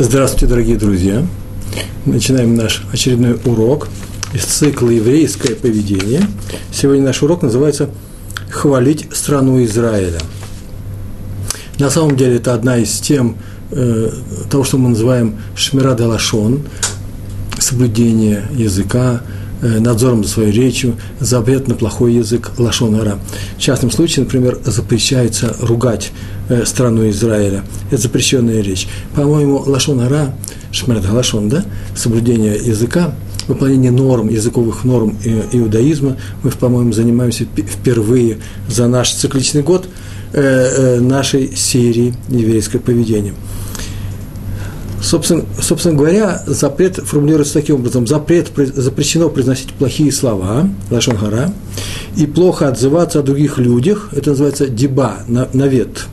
Здравствуйте, дорогие друзья! Начинаем наш очередной урок из цикла «Еврейское поведение». Сегодня наш урок называется «Хвалить страну Израиля». На самом деле это одна из тем э, того, что мы называем «Шмира лашон», соблюдение языка, надзором за своей речью, запрет на плохой язык лашонара. В частном случае, например, запрещается ругать э, страну Израиля. Это запрещенная речь. По-моему, лашонара, шмерет лашон, да, соблюдение языка, выполнение норм, языковых норм иудаизма, мы, по-моему, занимаемся впервые за наш цикличный год э, нашей серии еврейское поведение – Собственно, собственно говоря, запрет формулируется таким образом. Запрет, запрещено произносить плохие слова, лашонгара, и плохо отзываться о других людях, это называется деба, навет.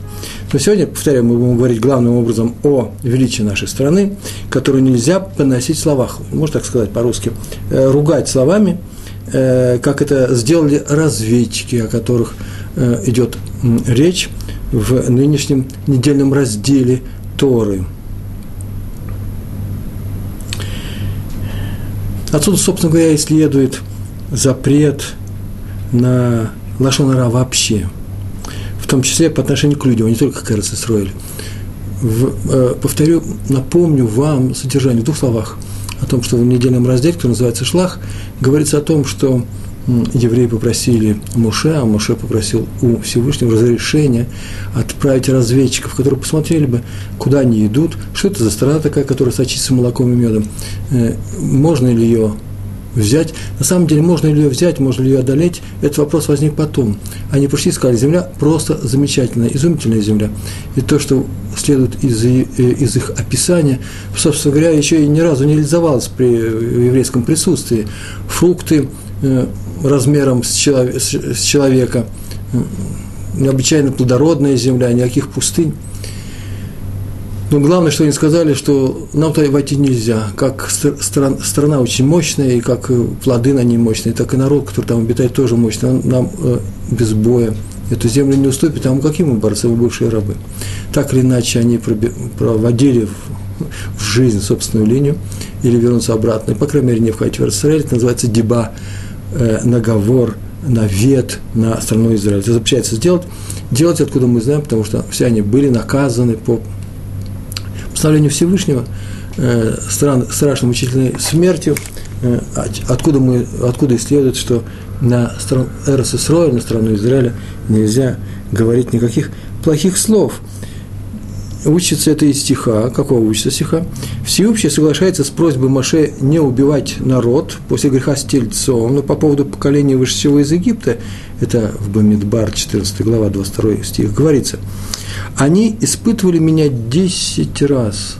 Но сегодня, повторяю, мы будем говорить главным образом о величии нашей страны, которую нельзя поносить в словах, можно так сказать по-русски, э, ругать словами, э, как это сделали разведчики, о которых э, идет речь в нынешнем недельном разделе Торы – Отсюда, собственно говоря, и следует запрет на лошонара вообще, в том числе по отношению к людям, а не только к Эрцисроэль. Э, повторю, напомню вам содержание в двух словах о том, что в недельном разделе, который называется «Шлах», говорится о том, что евреи попросили Муше, а Муше попросил у Всевышнего разрешения отправить разведчиков, которые посмотрели бы, куда они идут, что это за страна такая, которая сочится молоком и медом, э, можно ли ее взять. На самом деле, можно ли ее взять, можно ли ее одолеть, этот вопрос возник потом. Они пришли и сказали, земля просто замечательная, изумительная земля. И то, что следует из, э, из их описания, собственно говоря, еще и ни разу не реализовалось при еврейском присутствии. Фрукты, э, размером с, человек, с человека, необычайно плодородная земля, никаких пустынь. Но главное, что они сказали, что нам туда войти нельзя. Как страна, страна очень мощная, и как э, плоды на ней мощные, так и народ, который там обитает, тоже мощный. Он нам э, без боя эту землю не уступит, а мы какие мы борцы, мы бывшие рабы. Так или иначе, они проводили в, в жизнь собственную линию или вернуться обратно. И, по крайней мере, не входить в Израиль. Это называется деба э, наговор, навет на страну Израиль. Это запрещается сделать. Делать, откуда мы знаем, потому что все они были наказаны по постановлению Всевышнего, э, стран, страшной мучительной смертью, э, откуда, мы, откуда и что на страну РССР, на страну Израиля нельзя говорить никаких плохих слов – Учится это из стиха. Какого учится стиха? Всеобщее соглашается с просьбой Маше не убивать народ после греха с тельцом, но по поводу поколения выше всего из Египта, это в Бамидбар, 14 глава, 22 стих, говорится, они испытывали меня 10 раз.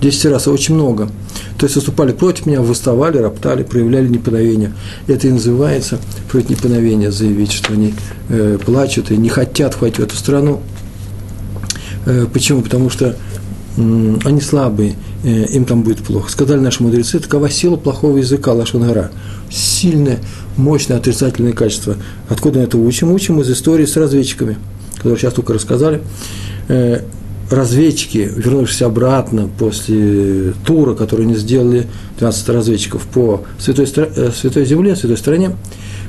10 раз, очень много. То есть выступали против меня, выставали, роптали, проявляли неповиновение. Это и называется против неповиновения, заявить, что они э, плачут и не хотят входить в эту страну. Э, почему? Потому что они слабые, э, им там будет плохо. Сказали наши мудрецы, такова сила плохого языка Лашонгара. Сильное, мощное отрицательное качество. Откуда мы это учим? Учим из истории с разведчиками, которые сейчас только рассказали. Э, разведчики, вернувшись обратно после тура, который они сделали, 12 разведчиков по Святой, Святой Земле, Святой стране,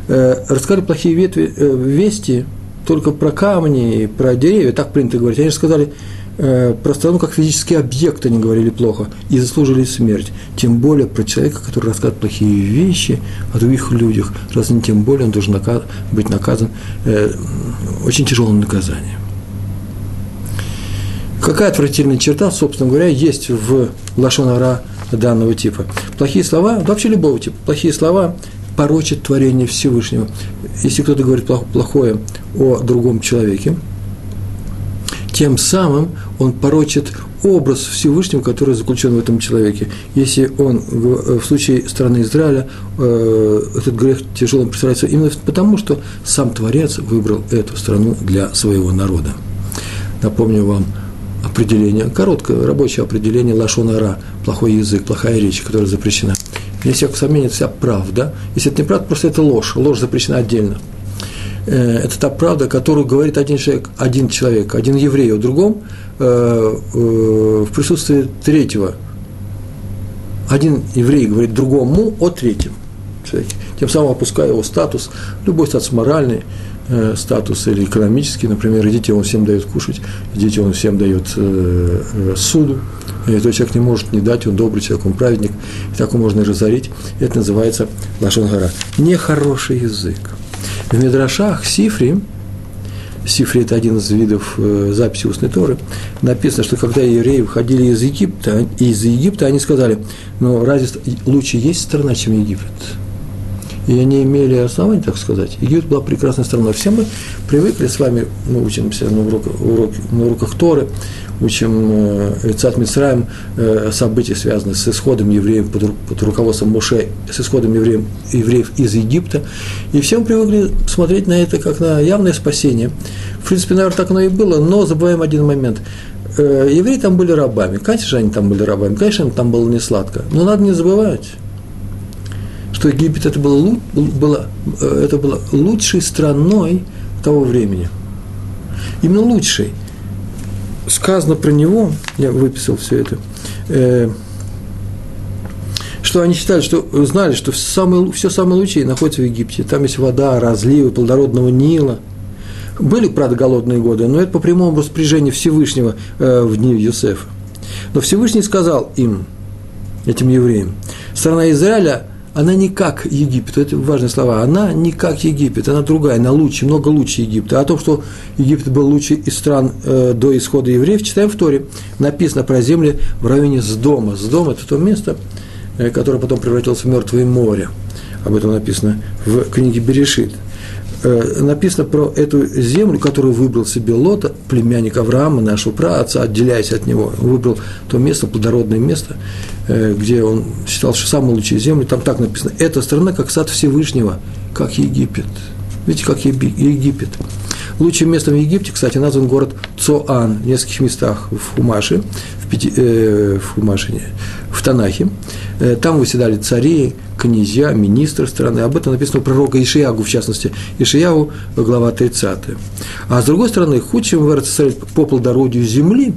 рассказали плохие ветви, вести только про камни, про деревья, так принято говорить. Они же сказали, э, про страну как физический объект они говорили плохо и заслужили смерть. Тем более про человека, который рассказывает плохие вещи о других людях. Разве не тем более он должен наказ, быть наказан э, очень тяжелым наказанием. Какая отвратительная черта, собственно говоря, есть в лашонара данного типа? Плохие слова, да вообще любого типа, плохие слова порочит творение Всевышнего. Если кто-то говорит плохое о другом человеке, тем самым он порочит образ Всевышнего, который заключен в этом человеке. Если он в случае страны Израиля э, этот грех тяжелым представляется именно потому, что сам Творец выбрал эту страну для своего народа. Напомню вам определение, короткое рабочее определение лашонара, плохой язык, плохая речь, которая запрещена. Если всякого сомнения, это вся правда. Если это неправда, просто это ложь. Ложь запрещена отдельно. э, это та правда, которую говорит один человек, один человек, один еврей о другом э, в присутствии третьего. Один еврей говорит другому о третьем человеке, тем самым опуская его статус, любой статус моральный, статус или экономический, например, идите, он всем дает кушать, идите, он всем дает суду, и этот человек не может не дать, он добрый человек, он праведник, и так его можно разорить. Это называется Лашон Гора. Нехороший язык. В Мидрашах Сифри, Сифри – это один из видов э, записи устной Торы, написано, что когда евреи выходили из Египта, из Египта они сказали, ну, разве лучше есть страна, чем Египет? И они имели основания, так сказать. Египет была прекрасной страной. Все мы привыкли с вами, мы учимся на уроках, урок, на уроках Торы, учим э, Цат Мицраем э, события, связанные с исходом евреев под, под руководством Моше, с исходом евреев, евреев из Египта. И все мы привыкли смотреть на это как на явное спасение. В принципе, наверное, так оно и было, но забываем один момент. Э, евреи там были рабами. Конечно же, они там были рабами. Конечно, им там было не сладко. Но надо не забывать, что Египет это было, было, это было лучшей страной того времени. Именно лучшей – сказано про него, я выписал все это, э, что они считали, что знали, что самые, все самое лучшее находится в Египте. Там есть вода, разливы, плодородного Нила. Были, правда, голодные годы, но это по прямому распоряжению Всевышнего э, в дни Юсефа. Но Всевышний сказал им, этим евреям, страна Израиля – она не как Египет, это важные слова, она не как Египет, она другая, она лучше, много лучше Египта. А о том, что Египет был лучше из стран э, до исхода евреев, читаем в Торе, написано про земли в районе Сдома. Сдом – это то место, э, которое потом превратилось в Мертвое море. Об этом написано в книге Берешит. Э, написано про эту землю, которую выбрал себе Лота, племянник Авраама, нашего праотца, отделяясь от него. Выбрал то место, плодородное место, э, где он считал, что самые лучшие земли. Там так написано, эта страна как сад Всевышнего, как Египет. Видите, как Египет. Лучшим местом в Египте, кстати, назван город Цоан в нескольких местах в Хумаше, в, Пяти, э, в Хумаше, в Танахе. Э, там выседали цари, князья, министры страны. Об этом написано у пророка Ишиягу, в частности, Ишиягу, глава 30. А с другой стороны, худшим в РЦСР по плодородию земли,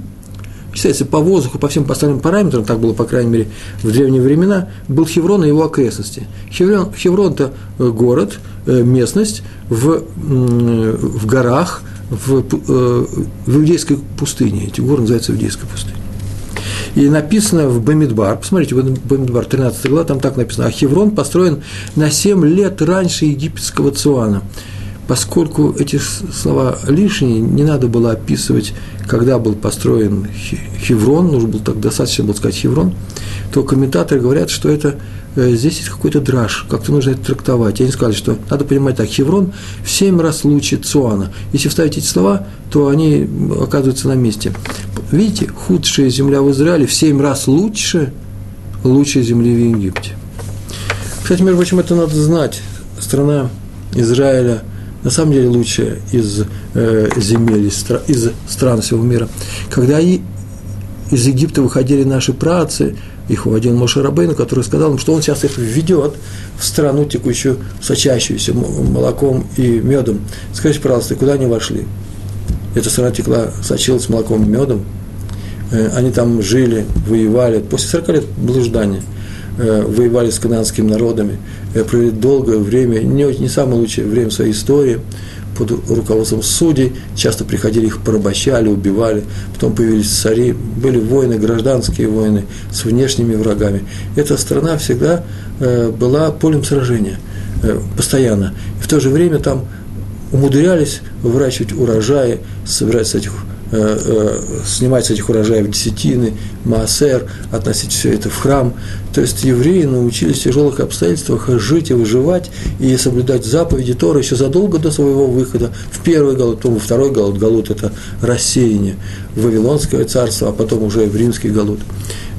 считается, по воздуху, по всем остальным параметрам, так было, по крайней мере, в древние времена, был Хеврон и его окрестности. Хеврон, Хеврон – это э, город, э, местность в, в горах, в, в иудейской пустыне. Эти горы называются иудейской пустыней. И написано в Бамидбар, посмотрите, в Бамидбар, 13 глава, там так написано, а Хеврон построен на 7 лет раньше египетского Цуана. Поскольку эти слова лишние, не надо было описывать, когда был построен Хеврон, нужно было так достаточно было сказать Хеврон, то комментаторы говорят, что это Э, здесь есть какой-то драж, как-то нужно это трактовать. Они сказали, что надо понимать так, Хеврон в семь раз лучше Цуана. Если вставить эти слова, то они оказываются на месте. Видите, худшая земля в Израиле в семь раз лучше лучшей земли в Египте. Кстати, между прочим, это надо знать. Страна Израиля на самом деле лучшая из э, земель, из, из стран всего мира. Когда и из Египта выходили наши працы, их уводил Моше Рабейну, который сказал им, что он сейчас их введет в страну, текущую, сочащуюся молоком и медом. Скажите, пожалуйста, куда они вошли? Эта страна текла, сочилась молоком и медом. Э, они там жили, воевали. После 40 лет блуждания э, воевали с канадскими народами, провели долгое время, не, не самое лучшее время своей истории – под руководством судей, часто приходили, их порабощали, убивали, потом появились цари, были войны, гражданские войны с внешними врагами. Эта страна всегда э, была полем сражения, э, постоянно. И в то же время там умудрялись выращивать урожаи, собирать с этих снимать с этих урожаев десятины, маасер, относить все это в храм. То есть евреи научились в тяжелых обстоятельствах жить и выживать, и соблюдать заповеди Тора еще задолго до своего выхода в первый голод, потом во второй голод. Голод – это рассеяние в Вавилонское царство, а потом уже в римский голод.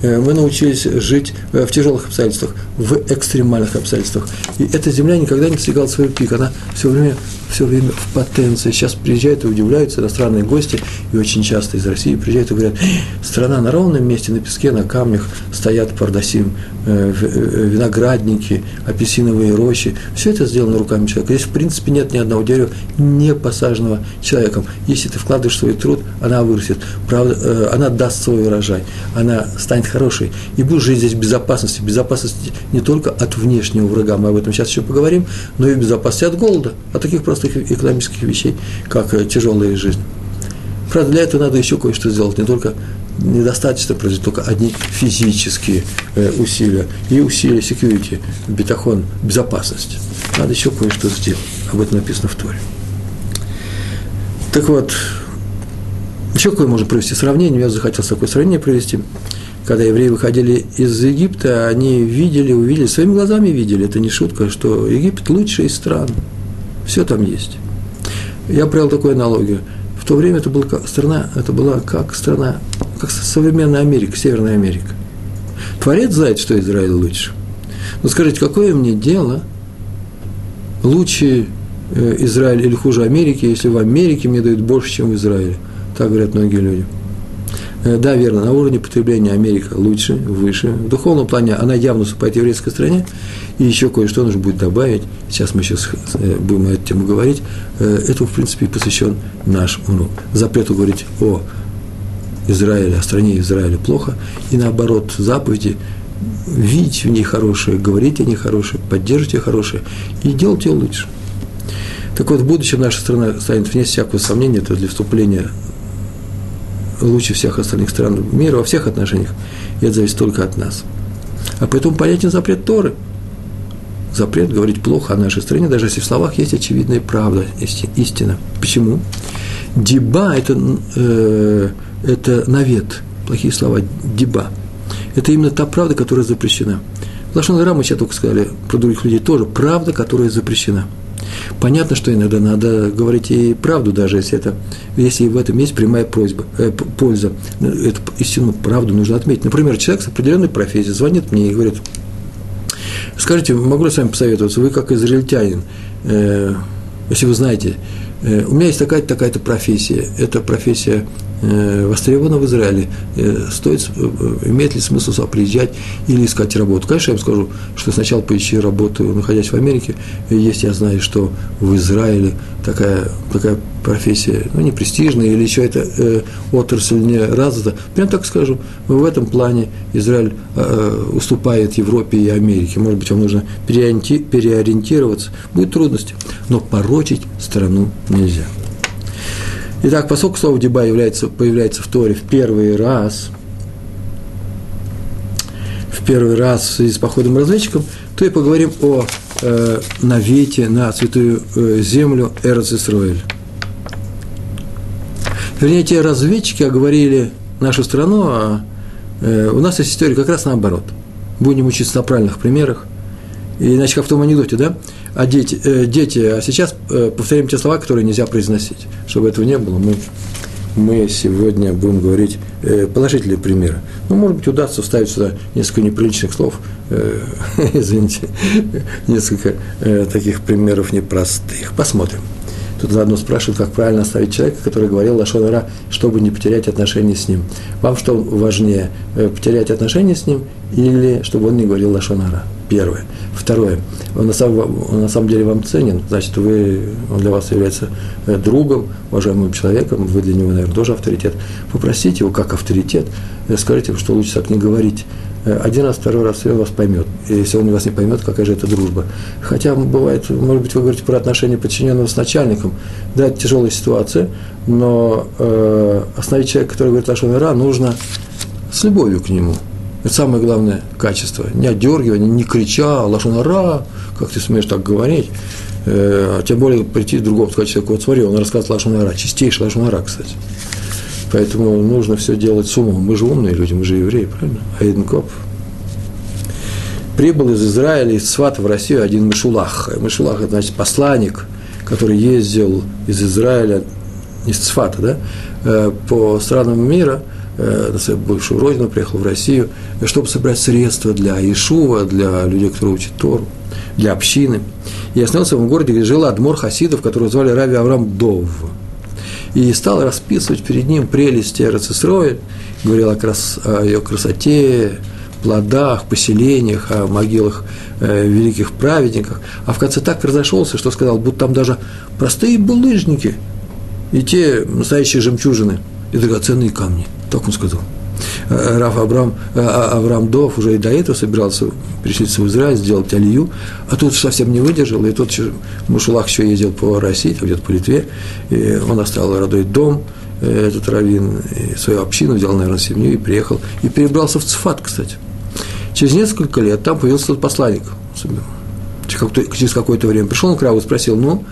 Э, мы научились жить в тяжелых обстоятельствах, в экстремальных обстоятельствах. И эта земля никогда не достигала своего пика, она все время все время в потенции. Сейчас приезжают и удивляются иностранные гости, и очень часто из России приезжают и говорят, страна на ровном месте, на песке, на камнях стоят пардасим, э, э, виноградники, апельсиновые рощи. Все это сделано руками человека. Здесь, в принципе, нет ни одного дерева, не посаженного человеком. Если ты вкладываешь свой труд, она вырастет. Правда, э, она даст свой урожай. Она станет хорошей. И будешь жить здесь в безопасности. Безопасность не только от внешнего врага, мы об этом сейчас еще поговорим, но и безопасности от голода, от таких простых экономических вещей, как э, тяжелая жизнь. Правда, для этого надо еще кое-что сделать, не только недостаточно произвести только одни физические э, усилия и усилия security, бетахон, безопасность. Надо еще кое-что сделать. Об этом написано в Торе. Так вот, еще какое можно провести сравнение? Я захотел такое сравнение провести когда евреи выходили из Египта, они видели, увидели, своими глазами видели, это не шутка, что Египет лучший из стран. Все там есть. Я провел такую аналогию. В то время это была страна, это была как страна, как современная Америка, Северная Америка. Творец знает, что Израиль лучше. Но скажите, какое мне дело лучше э, Израиль или хуже Америки, если в Америке мне дают больше, чем в Израиле? Так говорят многие люди. Э, да, верно, на уровне потребления Америка лучше, выше. В духовном плане она явно уступает еврейской стране. И еще кое-что нужно будет добавить. Сейчас мы сейчас э, будем на эту тему говорить. Этому, в принципе, посвящен наш урок. Запрету говорить о Израиле, о стране Израиля плохо. И наоборот, заповеди видеть в ней хорошее, говорить о ней хорошее, поддерживать ее хорошее и делать ее лучше. Так вот, в будущем наша страна станет вне всякого сомнения, это для вступления лучше всех остальных стран мира во всех отношениях, и это зависит только от нас. А поэтому понятен запрет Торы. Запрет говорить плохо о нашей стране, даже если в словах есть очевидная правда, истина. Почему? Диба – это, э, это навет, плохие слова, диба. Это именно та правда, которая запрещена. Лашон мы сейчас только сказали, про других людей тоже, правда, которая запрещена – Понятно, что иногда надо говорить и правду, даже если, это, если в этом есть прямая просьба, э, польза. Эту истину, правду нужно отметить. Например, человек с определенной профессией звонит мне и говорит, скажите, могу ли с вами посоветоваться, вы как израильтянин, э, если вы знаете, э, у меня есть такая-то такая-то профессия, эта профессия Э, востребовано в Израиле, э, стоит, э, имеет ли смысл сюда приезжать или искать работу. Конечно, я вам скажу, что сначала поищи работу, находясь в Америке, есть, я знаю, что в Израиле такая, такая профессия, ну, не престижная, или еще эта э, отрасль не развита. Прям так скажу, в этом плане Израиль э, уступает Европе и Америке. Может быть, вам нужно переориентироваться. Будет трудности, но порочить страну нельзя. Итак, поскольку слово «деба» является, появляется в Торе в первый раз, в первый раз в связи с походом разведчиком, то и поговорим о э, навете на святую э, землю Эрц Исраэль. Вернее, те разведчики оговорили нашу страну, а э, у нас есть история как раз наоборот. Будем учиться на правильных примерах. Иначе, как в том анекдоте, да? А дети, э, дети, а сейчас э, повторим те слова, которые нельзя произносить. Чтобы этого не было, мы, мы сегодня будем говорить э, положительные примеры. Ну, может быть, удастся вставить сюда несколько неприличных слов, э, извините, несколько э, таких примеров непростых. Посмотрим. Тут заодно спрашивают, как правильно оставить человека, который говорил Лашонара, чтобы не потерять отношения с ним. Вам что важнее, э, потерять отношения с ним или чтобы он не говорил Лашонара? Первое. Второе. Он на, самом, он на самом деле вам ценен, значит, вы, он для вас является э, другом, уважаемым человеком, вы для него, наверное, тоже авторитет. Попросите его как авторитет, э, скажите, что лучше так не говорить. Э, один раз, второй раз, и он вас поймет. И если он вас не поймет, какая же это дружба. Хотя бывает, может быть, вы говорите про отношения подчиненного с начальником. Да, это тяжелая ситуация, но э, остановить человека, который говорит Лашон Ира, нужно с любовью к нему – это самое главное качество. Не отдергивание, не крича, лашонара, как ты смеешь так говорить. Э, а тем более прийти другого сказать человеку, вот смотри, он рассказывает лашонара, чистейший лашонара, кстати. Поэтому нужно все делать с умом. Мы же умные люди, мы же евреи, правильно? Айден Коп. Прибыл из Израиля, из Свата в Россию один Мишулах. Мишулах – это, значит, посланник, который ездил из Израиля, из Цфата, да, э, по странам мира – э, на свою бывшую родину, приехал в Россию, чтобы собрать средства для Ишува, для людей, которые учат Тору, для общины. И остановился в городе, где жил Адмор Хасидов, которого звали Рави Авраам Дов. И стал расписывать перед ним прелести Эрцисроя, говорил о, крас, о ее красоте, плодах, поселениях, о могилах э, великих праведниках, а в конце так разошелся, что сказал, будто там даже простые булыжники и те настоящие жемчужины и драгоценные камни. Так он сказал. Э, Раф Авраам, э, а, Авраам Дов уже и до этого собирался переселиться в Израиль, сделать алию, а тут совсем не выдержал, и тут Мушулах еще ездил по России, там где-то по Литве, и он оставил родной дом, э, этот раввин, свою общину, взял, наверное, семью и приехал, и перебрался в Цфат, кстати – Через несколько лет там появился тот посланник. Через какое-то время пришел он к Раву и спросил, ну,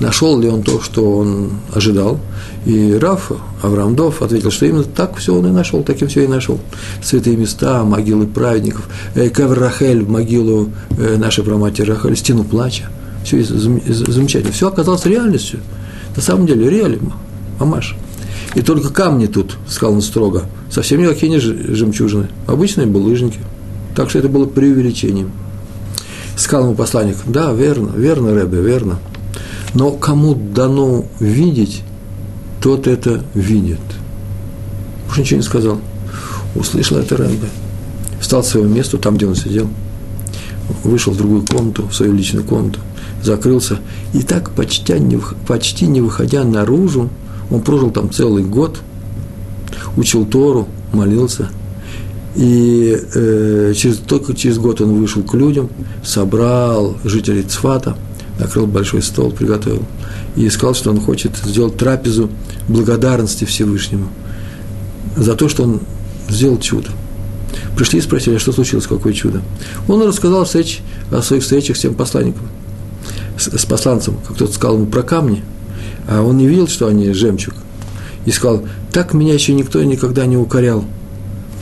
нашел ли он то, что он ожидал. И Раф Аврамдов ответил, что именно так все он и нашел, таким все и нашел. Святые места, могилы праведников, э, Кевр Рахель, могилу э, нашей праматери Рахель, стену плача. Все замечательно. Все оказалось реальностью. На самом деле, реалим, Амаш. И только камни тут, сказал он строго, совсем никакие не жемчужины, обычные булыжники – так что это было преувеличением. Сказал ему посланник, да, верно, верно, Рэбе, верно. Но кому дано видеть, тот это видит. Уж ничего не сказал. Услышал это Рэбе. Встал с своего места, там, где он сидел. Вышел в другую комнату, в свою личную комнату. Закрылся. И так, почти не, почти не выходя наружу, он прожил там целый год, учил Тору, молился – и э, через, только через год он вышел к людям, собрал жителей Цфата, накрыл большой стол, приготовил. И сказал, что он хочет сделать трапезу благодарности Всевышнему за то, что он сделал чудо. Пришли и спросили, а что случилось, какое чудо. Он рассказал встреч, о своих встречах с тем посланником, с, с посланцем, как кто-то сказал ему про камни, а он не видел, что они жемчуг. И сказал, так меня еще никто никогда не укорял –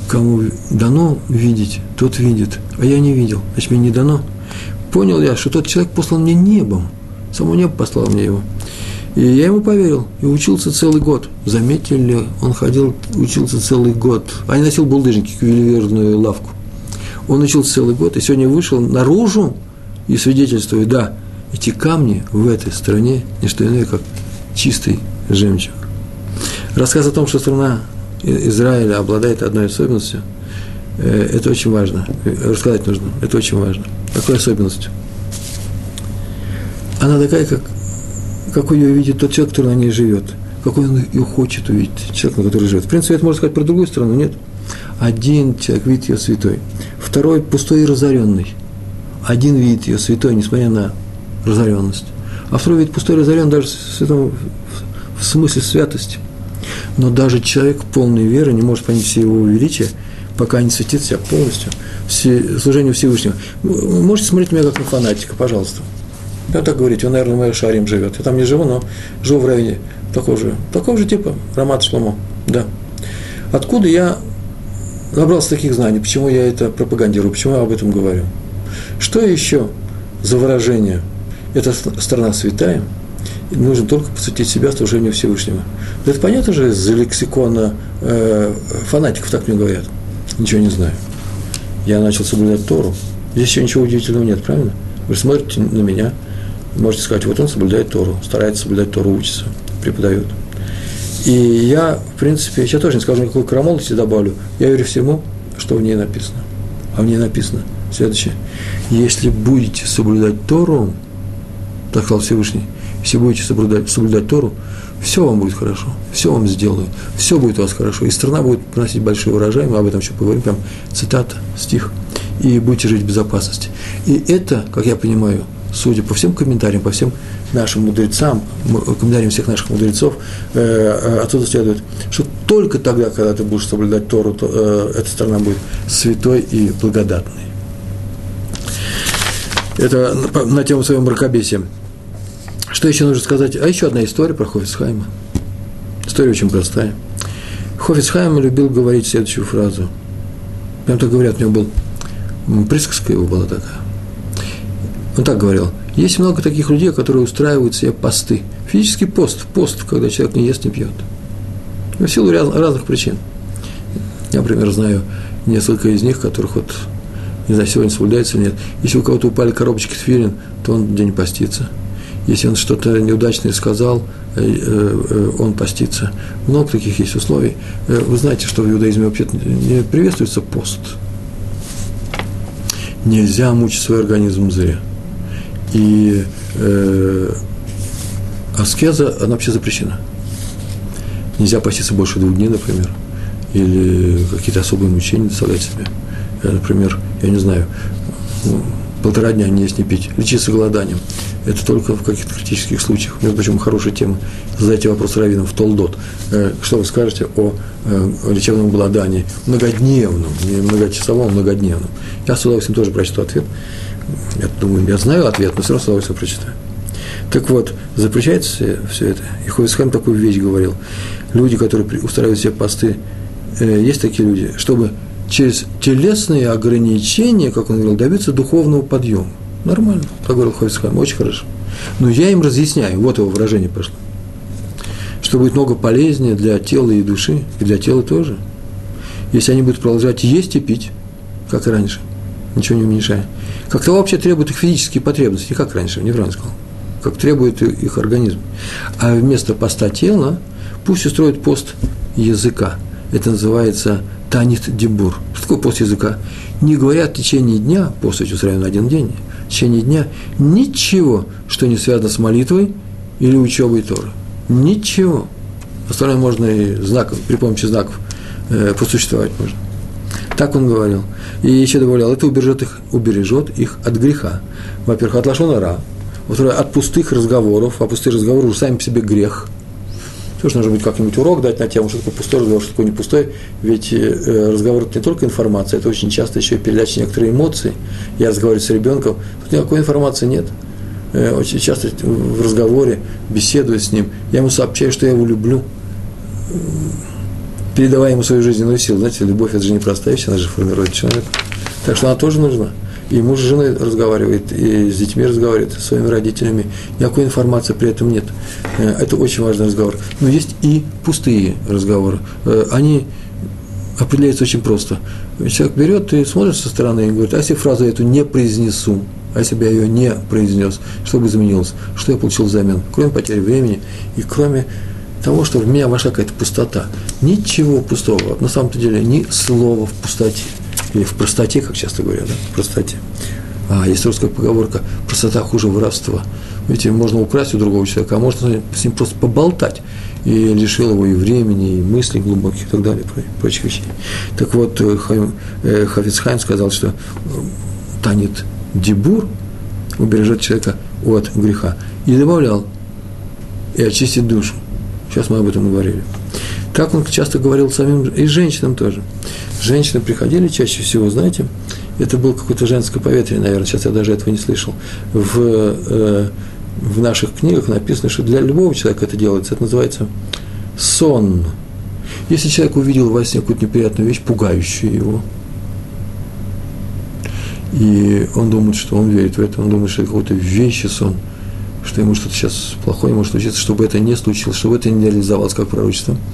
кому дано видеть, тот видит, а я не видел, значит, мне не дано. Понял я, что тот человек послал мне небом, само небо послало мне его. И я ему поверил, и учился целый год. Заметили, он ходил, учился целый год. А не носил булдыжники, ювелирную лавку. Он учился целый год, и сегодня вышел наружу и свидетельствует, да, эти камни в этой стране не что иное, как чистый жемчуг. Рассказ о том, что страна Израиля обладает одной особенностью, э, это очень важно. Рассказать нужно, это очень важно. Какой особенностью? Она такая, как, какой ее видит тот человек, который на ней живет. Какой он ее хочет увидеть, человек, на который живет. В принципе, это можно сказать про другую страну, нет? Один человек видит ее святой, второй пустой и разоренный. Один видит ее святой, несмотря на разоренность. А второй видит пустой и разорен даже в, святом, в смысле святости – но даже человек полной веры не может понять все его величия, пока не светит себя полностью все, служению Всевышнего. Вы можете смотреть меня как на фанатика, пожалуйста. Я так говорить, он, наверное, в моем шарим живет. Я там не живу, но живу в районе такого же, такого же типа, Ромат Шломо, да. Откуда я набрался таких знаний, почему я это пропагандирую, почему я об этом говорю? Что еще за выражение? Это страна святая – нужно только посвятить себя служению Всевышнего. это понятно же из лексикона э, фанатиков, так мне говорят. Ничего не знаю. Я начал соблюдать Тору. Здесь еще ничего удивительного нет, правильно? Вы смотрите на меня, можете сказать, вот он соблюдает Тору, старается соблюдать Тору, учится, преподает. И я, в принципе, я тоже не скажу никакой крамолости добавлю, я верю всему, что в ней написано. А в ней написано следующее. Если будете соблюдать Тору, так сказал Всевышний, если будете соблюдать, соблюдать Тору, все вам будет хорошо, все вам сделаю, все будет у вас хорошо, и страна будет приносить большой урожай, мы об этом еще поговорим, прям цитата, стих, и будете жить в безопасности. И это, как я понимаю, судя по всем комментариям, по всем нашим мудрецам, комментариям всех наших мудрецов, э, э, отсюда следует, что только тогда, когда ты будешь соблюдать Тору, то э, эта страна будет святой и благодатной. Это на тему своего мракобесия. Что еще нужно сказать? А еще одна история про Хофицхайма. История очень простая. Хофицхайм любил говорить следующую фразу. Прям так говорят, у него был, присказка его была такая. Он так говорил. Есть много таких людей, которые устраивают себе посты. Физический пост, пост, когда человек не ест, не пьет. В силу разных причин. Я, например, знаю несколько из них, которых вот, не знаю, сегодня соблюдается или нет. Если у кого-то упали коробочки тфилин, то он день постится. Если он что-то неудачное сказал, э, э, он постится. Много таких есть условий. Вы знаете, что в иудаизме вообще не приветствуется пост. Нельзя мучить свой организм зря. И э, аскеза, она вообще запрещена. Нельзя поститься больше двух дней, например, или какие-то особые мучения доставлять себе. Например, я не знаю, ну, полтора дня не есть, не пить, лечиться голоданием. Это только в каких-то критических случаях. Между прочим, хорошая тема. Задайте вопрос раввинам в Толдот. Э, что вы скажете о, э, лечебном голодании? Многодневном, не многочасовом, а многодневном. Я с удовольствием тоже прочту ответ. Я думаю, я знаю ответ, но все равно с удовольствием прочитаю. Так вот, запрещается все это. И Ховисхайм такую вещь говорил. Люди, которые устраивают себе посты, э, есть такие люди, чтобы через телесные ограничения, как он говорил, добиться духовного подъема. Нормально, так говорил Ховисхайм, очень хорошо. Но я им разъясняю, вот его выражение пошло, что будет много полезнее для тела и души, и для тела тоже, если они будут продолжать есть и пить, как и раньше, ничего не уменьшая. Как того вообще требуют их физические потребности, не как раньше, неправильно сказал как требует их организм. А вместо поста тела пусть устроит пост языка. Это называется танит дебур. Что такое пост языка? Не говорят в течение дня, пост устраиваем на один день, в течение дня ничего, что не связано с молитвой или учебой Торы. Ничего. Остальное можно и знаков, при помощи знаков э, посуществовать можно. Так он говорил. И еще добавлял, это убережет их, убережет их от греха. Во-первых, от лошона ра, во-вторых, от пустых разговоров, а пустые разговоры уже сами по себе грех. Тоже нужно быть как-нибудь урок дать на тему, что такое пустой разговор, что такое не пустой. Ведь э, разговор – это не только информация, это очень часто еще и передача некоторых эмоций. Я разговариваю с ребенком, тут никакой информации нет. Э, очень часто в разговоре, беседуя с ним, я ему сообщаю, что я его люблю, передавая ему свою жизненную силу. Знаете, любовь – это же непростая вещь, она же формирует человека. Так что она тоже нужна и муж с женой разговаривает, и с детьми разговаривает, с своими родителями. Никакой информации при этом нет. Э, это очень важный разговор. Но есть и пустые разговоры. Э, они определяются очень просто. Человек берет и смотрит со стороны и говорит, а если фразу эту не произнесу, а если бы я ее не произнес, что бы изменилось? Что я получил взамен? Кроме потери времени и кроме того, что в меня вошла какая-то пустота. Ничего пустого. На самом-то деле ни слова в пустоте или в простоте, как часто говорят, да, в простоте. А есть русская поговорка «простота хуже воровства». Видите, можно украсть у другого человека, а можно с ним просто поболтать. И лишил его и времени, и мыслей глубоких и так далее, и прочих вещей. Так вот, э, э, Хафицхайм сказал, что э, танет дебур убережет человека от греха. И добавлял, и очистит душу. Сейчас мы об этом говорили. Так он часто говорил самим и женщинам тоже. Женщины приходили чаще всего, знаете, это было какое-то женское поветрие, наверное, сейчас я даже этого не слышал. В, э, в наших книгах написано, что для любого человека это делается, это называется сон. Если человек увидел во сне какую-то неприятную вещь, пугающую его, и он думает, что он верит в это, он думает, что это какой-то вещи сон, что ему что-то сейчас плохое может случиться, чтобы это не случилось, чтобы это не реализовалось как пророчество –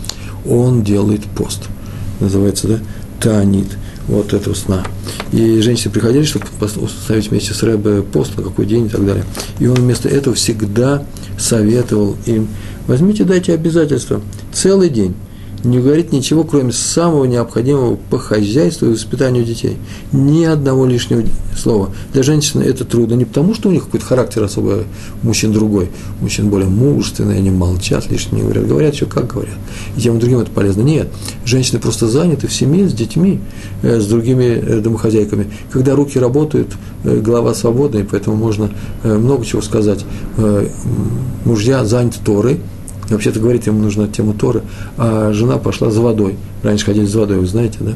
он делает пост. Называется, да, танит, вот этого сна. И женщины приходили, чтобы установить вместе с Рэбе пост, на какой день и так далее. И он вместо этого всегда советовал им, возьмите, дайте обязательства, целый день, не говорит ничего, кроме самого необходимого по хозяйству и воспитанию детей. Ни одного лишнего слова. Для женщины это трудно не потому, что у них какой-то характер особый, мужчин другой. Мужчин более мужественные, они молчат, лишнего не говорят. Говорят еще как говорят. И тем другим это полезно. Нет, женщины просто заняты в семье, с детьми, э, с другими э, домохозяйками. Когда руки работают, э, голова свободна, и поэтому можно много чего сказать. Мужья заняты Торой, Вообще-то говорить ему нужно тему Торы, а жена пошла за водой. Раньше ходили за водой, вы знаете, да?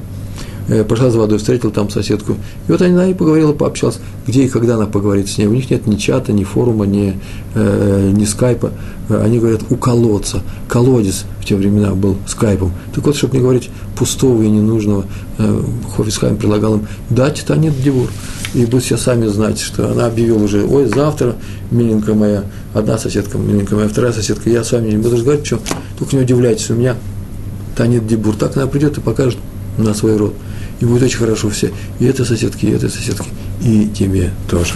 Э, пошла за водой, встретила там соседку. И вот она и поговорила, пообщалась, где и когда она поговорит с ней. У них нет ни чата, ни форума, ни, э, ни скайпа. Они говорят у колодца. Колодец в те времена был скайпом. Так вот, чтобы не говорить пустого и ненужного, э, Хофисхайм предлагал им дать Танит Дивур и будут все сами знать, что она объявила уже, ой, завтра, миленькая моя, одна соседка, миленькая моя, вторая соседка, я с вами не буду разговаривать, что только не удивляйтесь, у меня Танит Дебур, так она придет и покажет на свой род. И будет очень хорошо все. И это соседки, и это соседки, и тебе тоже.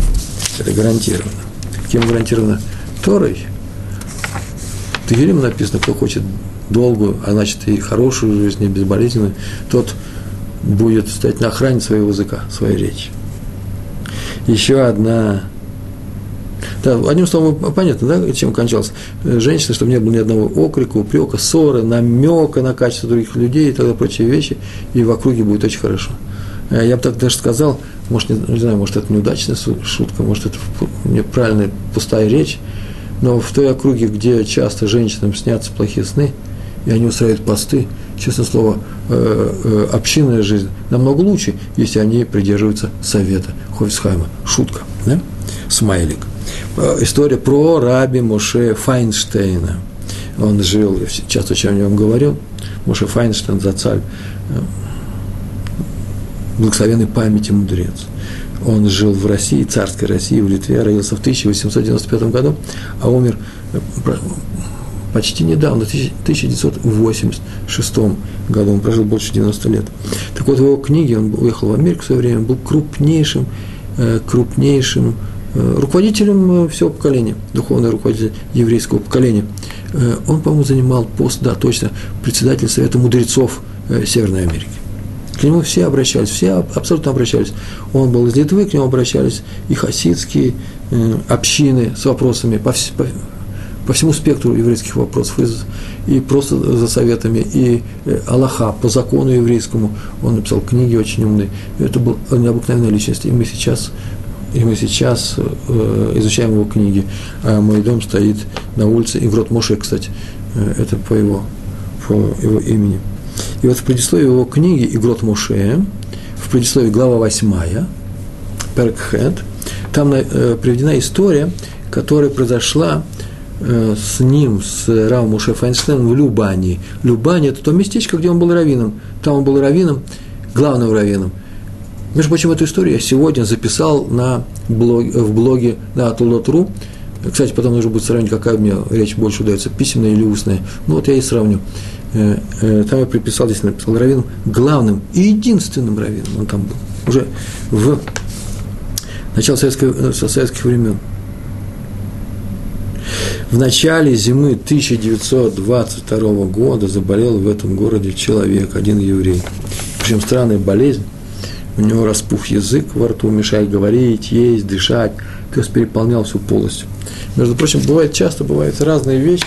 Это гарантированно. Кем гарантировано? Торой. Тегелим написано, кто хочет долгую, а значит и хорошую жизнь, и безболезненную, тот будет стоять на охране своего языка, своей речи. Еще одна да, одним словом, понятно, да, чем кончалось. Женщина, чтобы не было ни одного окрика, упрека, ссоры, намека на качество других людей и тогда прочие вещи, и в округе будет очень хорошо. Э, я бы так даже сказал, может, не, не знаю, может, это неудачная шутка, может, это неправильная пустая речь, но в той округе, где часто женщинам снятся плохие сны, и они устраивают посты, честное слово, э, э, общинная жизнь намного лучше, если они придерживаются совета Ховисхайма. Шутка, да? Смайлик. Э, история про раби Моше Файнштейна. Он жил, часто о нем говорил, Моше Файнштейн, Зацаль, э, благословенной памяти мудрец. Он жил в России, царской России, в Литве, родился в 1895 году, а умер э, почти недавно, в 1986 году, он прожил больше 90 лет. Так вот, в его книге, он уехал в Америку в свое время, был крупнейшим, крупнейшим руководителем э, всего поколения, духовный руководитель еврейского поколения. Э, он, по-моему, занимал пост, да, точно, председатель Совета мудрецов Северной Америки. К нему все обращались, все абсолютно обращались. Он был из Литвы, к нему обращались и хасидские общины с вопросами по, по, по всему спектру еврейских вопросов, и, и просто за советами, и Аллаха по закону еврейскому. Он написал книги очень умные. Это был необыкновенная личность, и мы сейчас и мы сейчас э, изучаем его книги. А мой дом стоит на улице Иврот Моше, кстати, э, это по его, по его имени. И вот в предисловии его книги Игрот Моше, в предисловии глава 8, Перкхед, там э, приведена история, которая произошла э, с ним, с Равом Моше Файнштейном в Любании. Любани – это то местечко, где он был раввином. Там он был раввином, главным раввином – между прочим, эту историю я сегодня записал на блог, в блоге на Атулот.ру. Кстати, потом нужно будет сравнить, какая мне речь больше удается, письменная или устная. Ну вот я и сравню. Э, э, там я приписал, здесь написал раввином, главным и единственным раввином он там был. Уже в начало советских, э, советских времен. В начале зимы 1922 года заболел в этом городе человек, один еврей. Причем странная болезнь у него распух язык во рту, мешает говорить, есть, дышать, есть переполнял всю полностью. Между прочим, бывает часто, бывают разные вещи.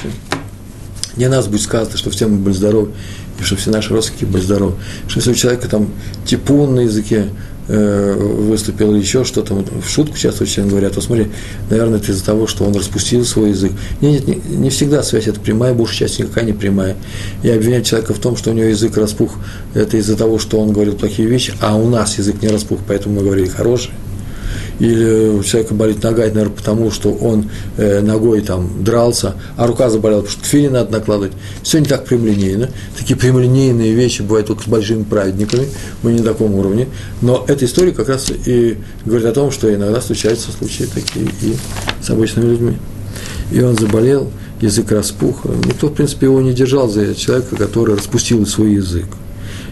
Не нас будет сказано, что все мы были здоровы, и что все наши родственники были здоровы. Что если у человека там типун на языке, выступил или еще что-то, вот в шутку часто очень говорят, вот смотри, наверное, это из-за того, что он распустил свой язык. Нет, нет, не, не всегда связь это прямая, большая часть никакая не прямая. И обвинять человека в том, что у него язык распух, это из-за того, что он говорил плохие вещи, а у нас язык не распух, поэтому мы говорили хорошие или у человека болит нога, наверное, потому, что он э, ногой там дрался, а рука заболела, потому что тфили надо накладывать. Все не так прямолинейно. Такие прямолинейные вещи бывают только с большими праведниками, мы не на таком уровне. Но эта история как раз и говорит о том, что иногда случаются случаи такие и с обычными людьми. И он заболел, язык распух. Никто, в принципе, его не держал за человека, который распустил свой язык.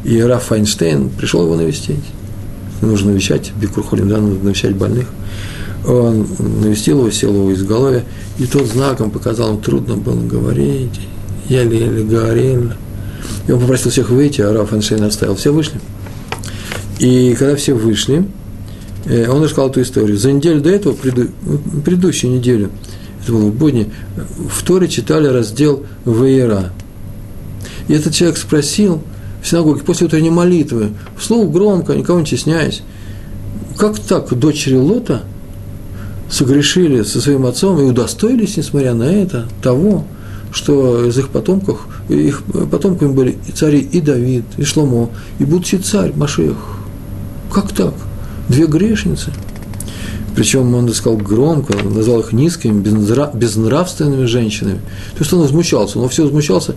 И Раф Файнштейн пришел его навестить нужно навещать, Бикурхолим, да, нужно навещать больных. Он навестил его, сел его изголовья, и тот знаком показал, ему трудно было говорить, еле-еле говорил. И он попросил всех выйти, а Раф Эйнштейн оставил. Все вышли. И когда все вышли, э, он рассказал эту историю. За неделю до этого, преду, предыдущую неделю, это было в будни, в Торе читали раздел Вейра. И этот человек спросил – в синагоге после утренней молитвы, вслух громко, никого не стесняясь. Как так дочери Лота согрешили со своим отцом и удостоились, несмотря на это, того, что из их потомков, их потомками были и цари и Давид, и Шломо, и будущий царь Машех. Как так? Две грешницы. Причем он сказал громко, назвал их низкими, безнравственными женщинами. То есть он возмущался, но все возмущался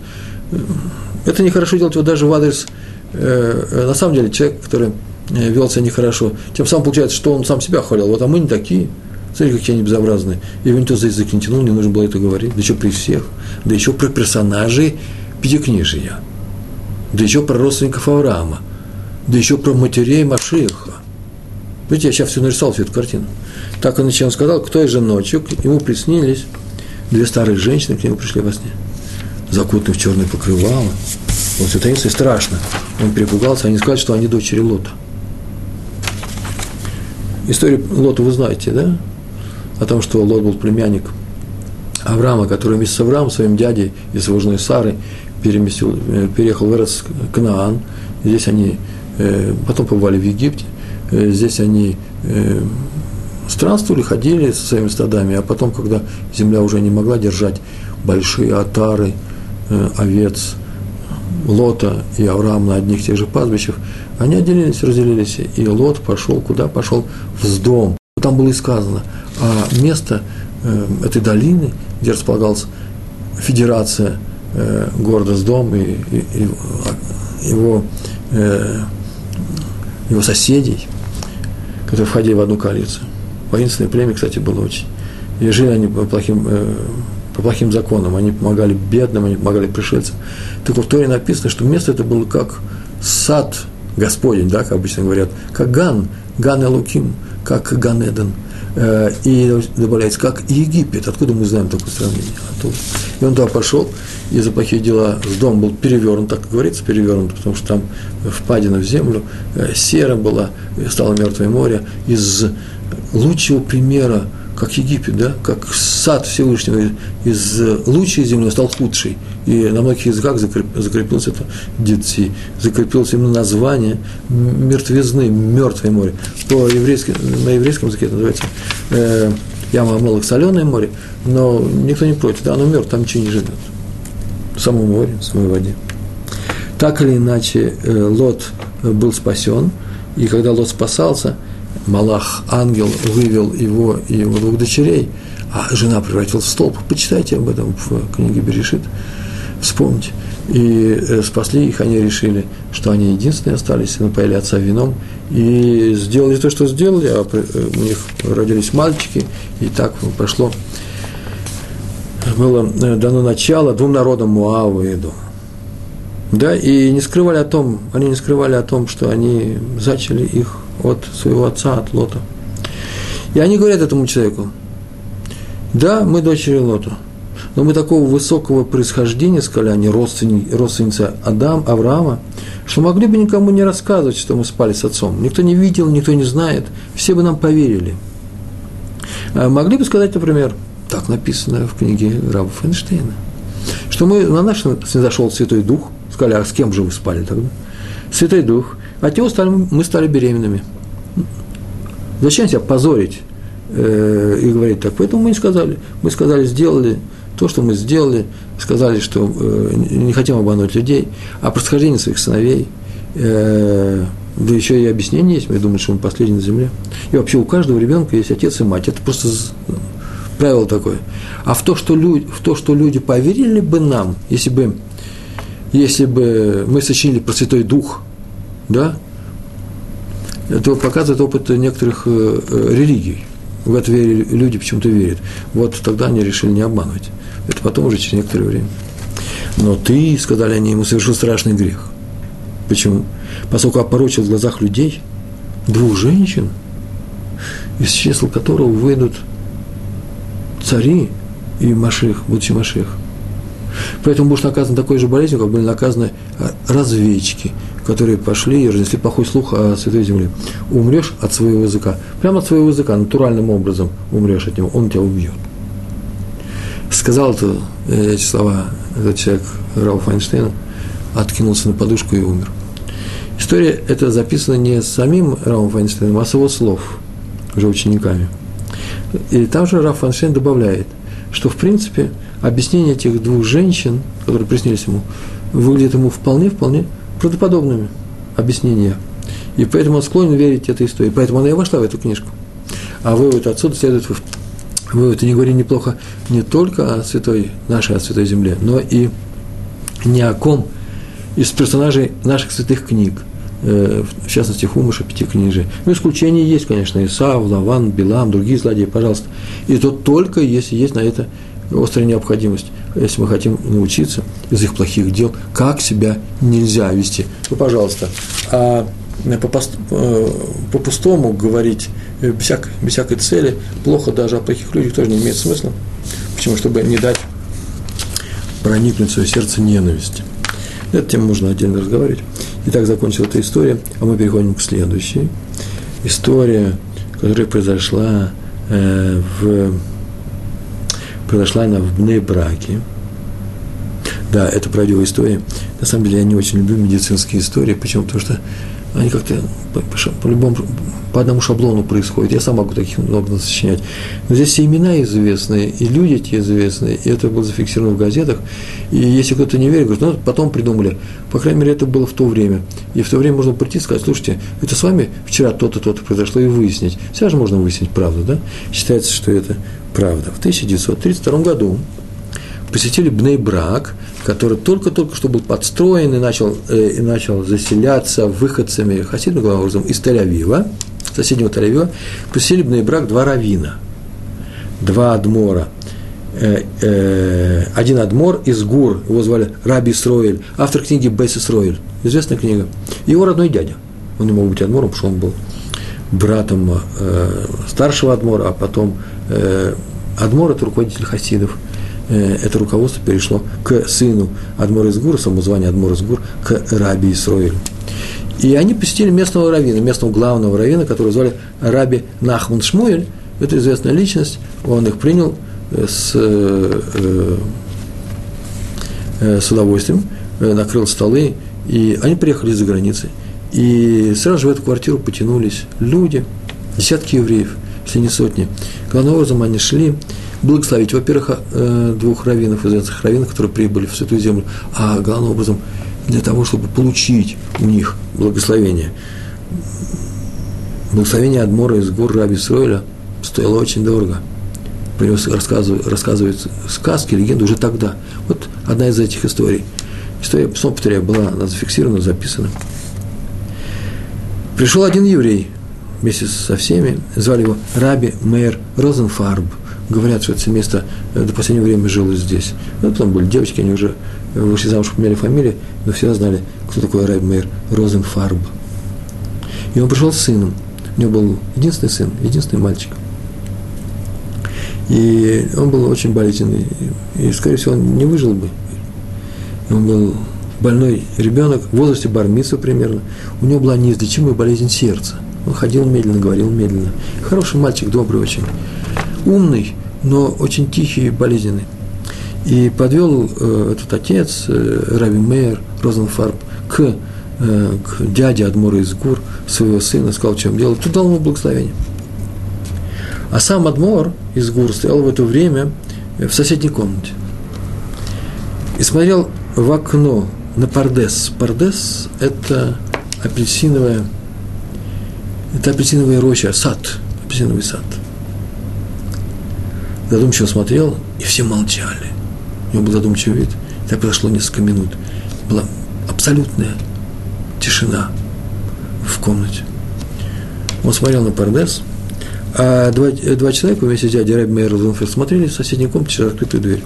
это нехорошо делать вот даже в адрес, э, э, на самом деле, человека, который э, вел себя нехорошо. Тем самым получается, что он сам себя хвалил. Вот, а мы не такие. Смотри, какие они безобразные. Его никто за язык не тянул, не нужно было это говорить. Да еще при всех. Да еще про персонажей Пятикнижия. Да еще про родственников Авраама. да еще про матерей Машиха. Видите, я сейчас все нарисовал, всю эту картину. Так он начал сказал, кто же ночью, ему приснились две старые женщины, к нему пришли во сне, закутанные в черное покрывало. Он все таинство и страшно. Он перепугался, они сказали, что они дочери Лота. Историю Лота вы знаете, да? О том, что Лот был племянник Авраама, который вместе с Авраамом, своим дядей и с его женой Сарой переместил, э, переехал в Эрос Кнаан. Здесь они э, потом побывали в Египте. Э, здесь они странствовали, ходили со своими стадами, а потом, когда земля уже не могла держать большие отары овец Лота и Авраам на одних тех же пастбищах, они отделились, разделились, и Лот пошел, куда пошел? В Сдом. Там было и сказано, а место этой долины, где располагалась федерация э, города Сдом и, и, и его, э, его соседей, которые входили в одну коалицию. Воинственное племя, кстати, было очень. И жили они по плохим, э, по плохим законам. Они помогали бедным, они помогали пришельцам. Так вот в Торе написано, что место это было как сад Господень, да, как обычно говорят, как גן, גן אלוקים, как גן עדן – Э, и добавляется, как Египет. Откуда мы знаем такое сравнение? Оттуда. И он туда пошел, и за плохие дела Сдом был перевернут, так говорится, перевернут, потому что там впадина в землю, э, сера была, стало мертвое море. Из лучшего примера как Египет, да, как сад Всевышнего из лучшей земли стал худший. И на многих языках закреп, закрепилось это дитси, закрепилось именно название мертвизны, мертвое море. По еврейски, на еврейском языке это называется э, яма Амалах соленое море, но никто не против, да, оно мертвое, там ничего не живет. В самом море, в самой воде. Так или иначе, э, Лот был спасен, и когда Лот спасался – Малах, ангел, вывел его и его двух дочерей, а жена превратилась в столб. Почитайте об этом в книге Берешит, вспомните. И э, спасли их, они решили, что они единственные остались, напоили отца вином, и сделали то, что сделали, а э, у них родились мальчики, и так прошло. Было э, дано начало двум народам Муаву и Эдома. Да, и не скрывали о том, они не скрывали о том, что они зачали их от своего отца, от Лота. И они говорят этому человеку, да, мы дочери Лота, но мы такого высокого происхождения, сказали они, родственницы, родственницы Адам, Авраама, что могли бы никому не рассказывать, что мы спали с отцом. Никто не видел, никто не знает, все бы нам поверили. А могли бы сказать, например, так написано в книге Раба Фейнштейна, что мы, на наш снизошел Святой Дух – сказали, а с кем же вы спали тогда? Святой Дух. От него стали, мы стали беременными. Зачем себя позорить э, и говорить так? Поэтому мы не сказали. Мы сказали, сделали то, что мы сделали, сказали, что э, не хотим обмануть людей, а происхождение своих сыновей, э, да еще и объяснение есть, я думаю, что он последний на земле. И вообще у каждого ребенка есть отец и мать. Это просто правило такое. А в то, что люди, в то, что люди поверили бы нам, если бы если бы мы сочинили про Святой Дух, да, это показывает опыт некоторых э, э, религий. В это верили, люди почему-то верят. Вот тогда они решили не обманывать. Это потом уже через некоторое время. Но ты, сказали они ему, совершил страшный грех. Почему? Поскольку опорочил в глазах людей двух женщин, из числа которого выйдут цари и Маших, будущий Маших. Поэтому будешь наказан такой же болезнью, как были наказаны а, разведчики, которые пошли и разнесли плохой слух о Святой Земле. Умрешь от своего языка. Прямо от своего языка, натуральным образом умрешь от него, он тебя убьет. Сказал это, э, эти слова этот человек, Рауф Айнштейн, откинулся на подушку и умер. История эта записана не самим Рауф Айнштейном, а с его слов, уже учениками. И там же Раф Айнштейн добавляет, что в принципе объяснение этих двух женщин, которые приснились ему, выглядит ему вполне-вполне правдоподобными объяснения. И поэтому он склонен верить этой истории. Поэтому она и вошла в эту книжку. А вывод отсюда следует вывод, и не говори неплохо не только о святой, нашей, о святой земле, но и ни о ком из персонажей наших святых книг, э, в частности, Хумыша, пяти книжей. Ну, исключения есть, конечно, Исав, Лаван, Билам, другие злодеи, пожалуйста. И то только если есть на это острая необходимость, если мы хотим научиться из их плохих дел, как себя нельзя вести. Ну, пожалуйста, а по-пустому говорить без всякой, без всякой цели, плохо даже о плохих людях тоже не имеет смысла. Почему? Чтобы не дать проникнуть в свое сердце ненависти. Эту тему можно отдельно разговаривать. Итак, закончилась эта история, а мы переходим к следующей. История, которая произошла э, в произошла она в Бней-Браке. Да, это правдивая история. На самом деле я не очень люблю медицинские истории. Почему? Потому что они как-то по, по, любому, по одному шаблону происходят. Я сам могу таких много сочинять. Но здесь все имена известные, и люди эти известные, и это было зафиксировано в газетах. И если кто-то не верит, говорит, ну, потом придумали. По крайней мере, это было в то время. И в то время можно прийти и сказать, слушайте, это с вами вчера то-то, то-то произошло, и выяснить. Всегда же можно выяснить правду, да? Считается, что это правда. В 1932 году посетили Бней-Брак, который только-только что был подстроен и начал, э, и начал заселяться выходцами хасидным главным образом из Тель-Авива, соседнего Тель-Авива, посетили Бней-Брак два равина, два адмора. Э, э, один адмор из Гур, его звали Раби Сроэль, автор книги Бейс Сроэль, известная книга. Его родной дядя, он не мог быть адмором, потому что он был братом э, старшего адмора, а потом э, адмор – это руководитель хасидов – это руководство перешло к сыну Адмор из Гур, самозвание Адмор из Гур, к Раби Исроилю. И они посетили местного равина, местного главного равина, которого звали Раби Нахман Шмуэль. Это известная личность, он их принял э, с, э, с удовольствием, накрыл столы, и они приехали из-за границы. И сразу же в эту квартиру потянулись люди, десятки евреев, если не сотни. Главным образом они шли, благословить, во-первых, э, двух раввинов, известных раввинов, которые прибыли в Святую Землю, а главным образом для того, чтобы получить у них благословение. Благословение Адмора из гор Раби Сройля стоило очень дорого. Про него рассказывают, рассказывают сказки, легенды уже тогда. Вот одна из этих историй. История, снова повторяю, была она зафиксирована, записана. Пришел один еврей вместе со всеми, звали его Раби Мейер Розенфарб – говорят, что это семейство э, до последнего времени жило здесь. Ну, потом были девочки, они уже вышли замуж, поменяли фамилии, но всегда знали, кто такой Райб Мейер Розенфарб. И он пришел с сыном. У него был единственный сын, единственный мальчик. И он был очень болезненный. И, скорее всего, он не выжил бы. Он был больной ребенок, в возрасте бармица примерно. У него была неизлечимая болезнь сердца. Он ходил медленно, говорил медленно. Хороший мальчик, добрый очень. Умный, но очень тихий и болезненный. И подвел э, этот отец, э, Раби Мейер Розенфарб, к, э, к дяде Адмора из Гур, своего сына, сказал, чем дело, тут дал ему благословение. А сам Адмор из Гур стоял в это время в соседней комнате и смотрел в окно на Пардес. Пардес – это апельсиновая, это апельсиновая роща, сад, апельсиновый сад – задумчиво смотрел, и все молчали. У него был задумчивый вид. И так прошло несколько минут. Была абсолютная тишина в комнате. Он смотрел на Пардес, а два, два человека вместе с дядей Рэбби Мейер смотрели в соседней комнате через открытую дверь.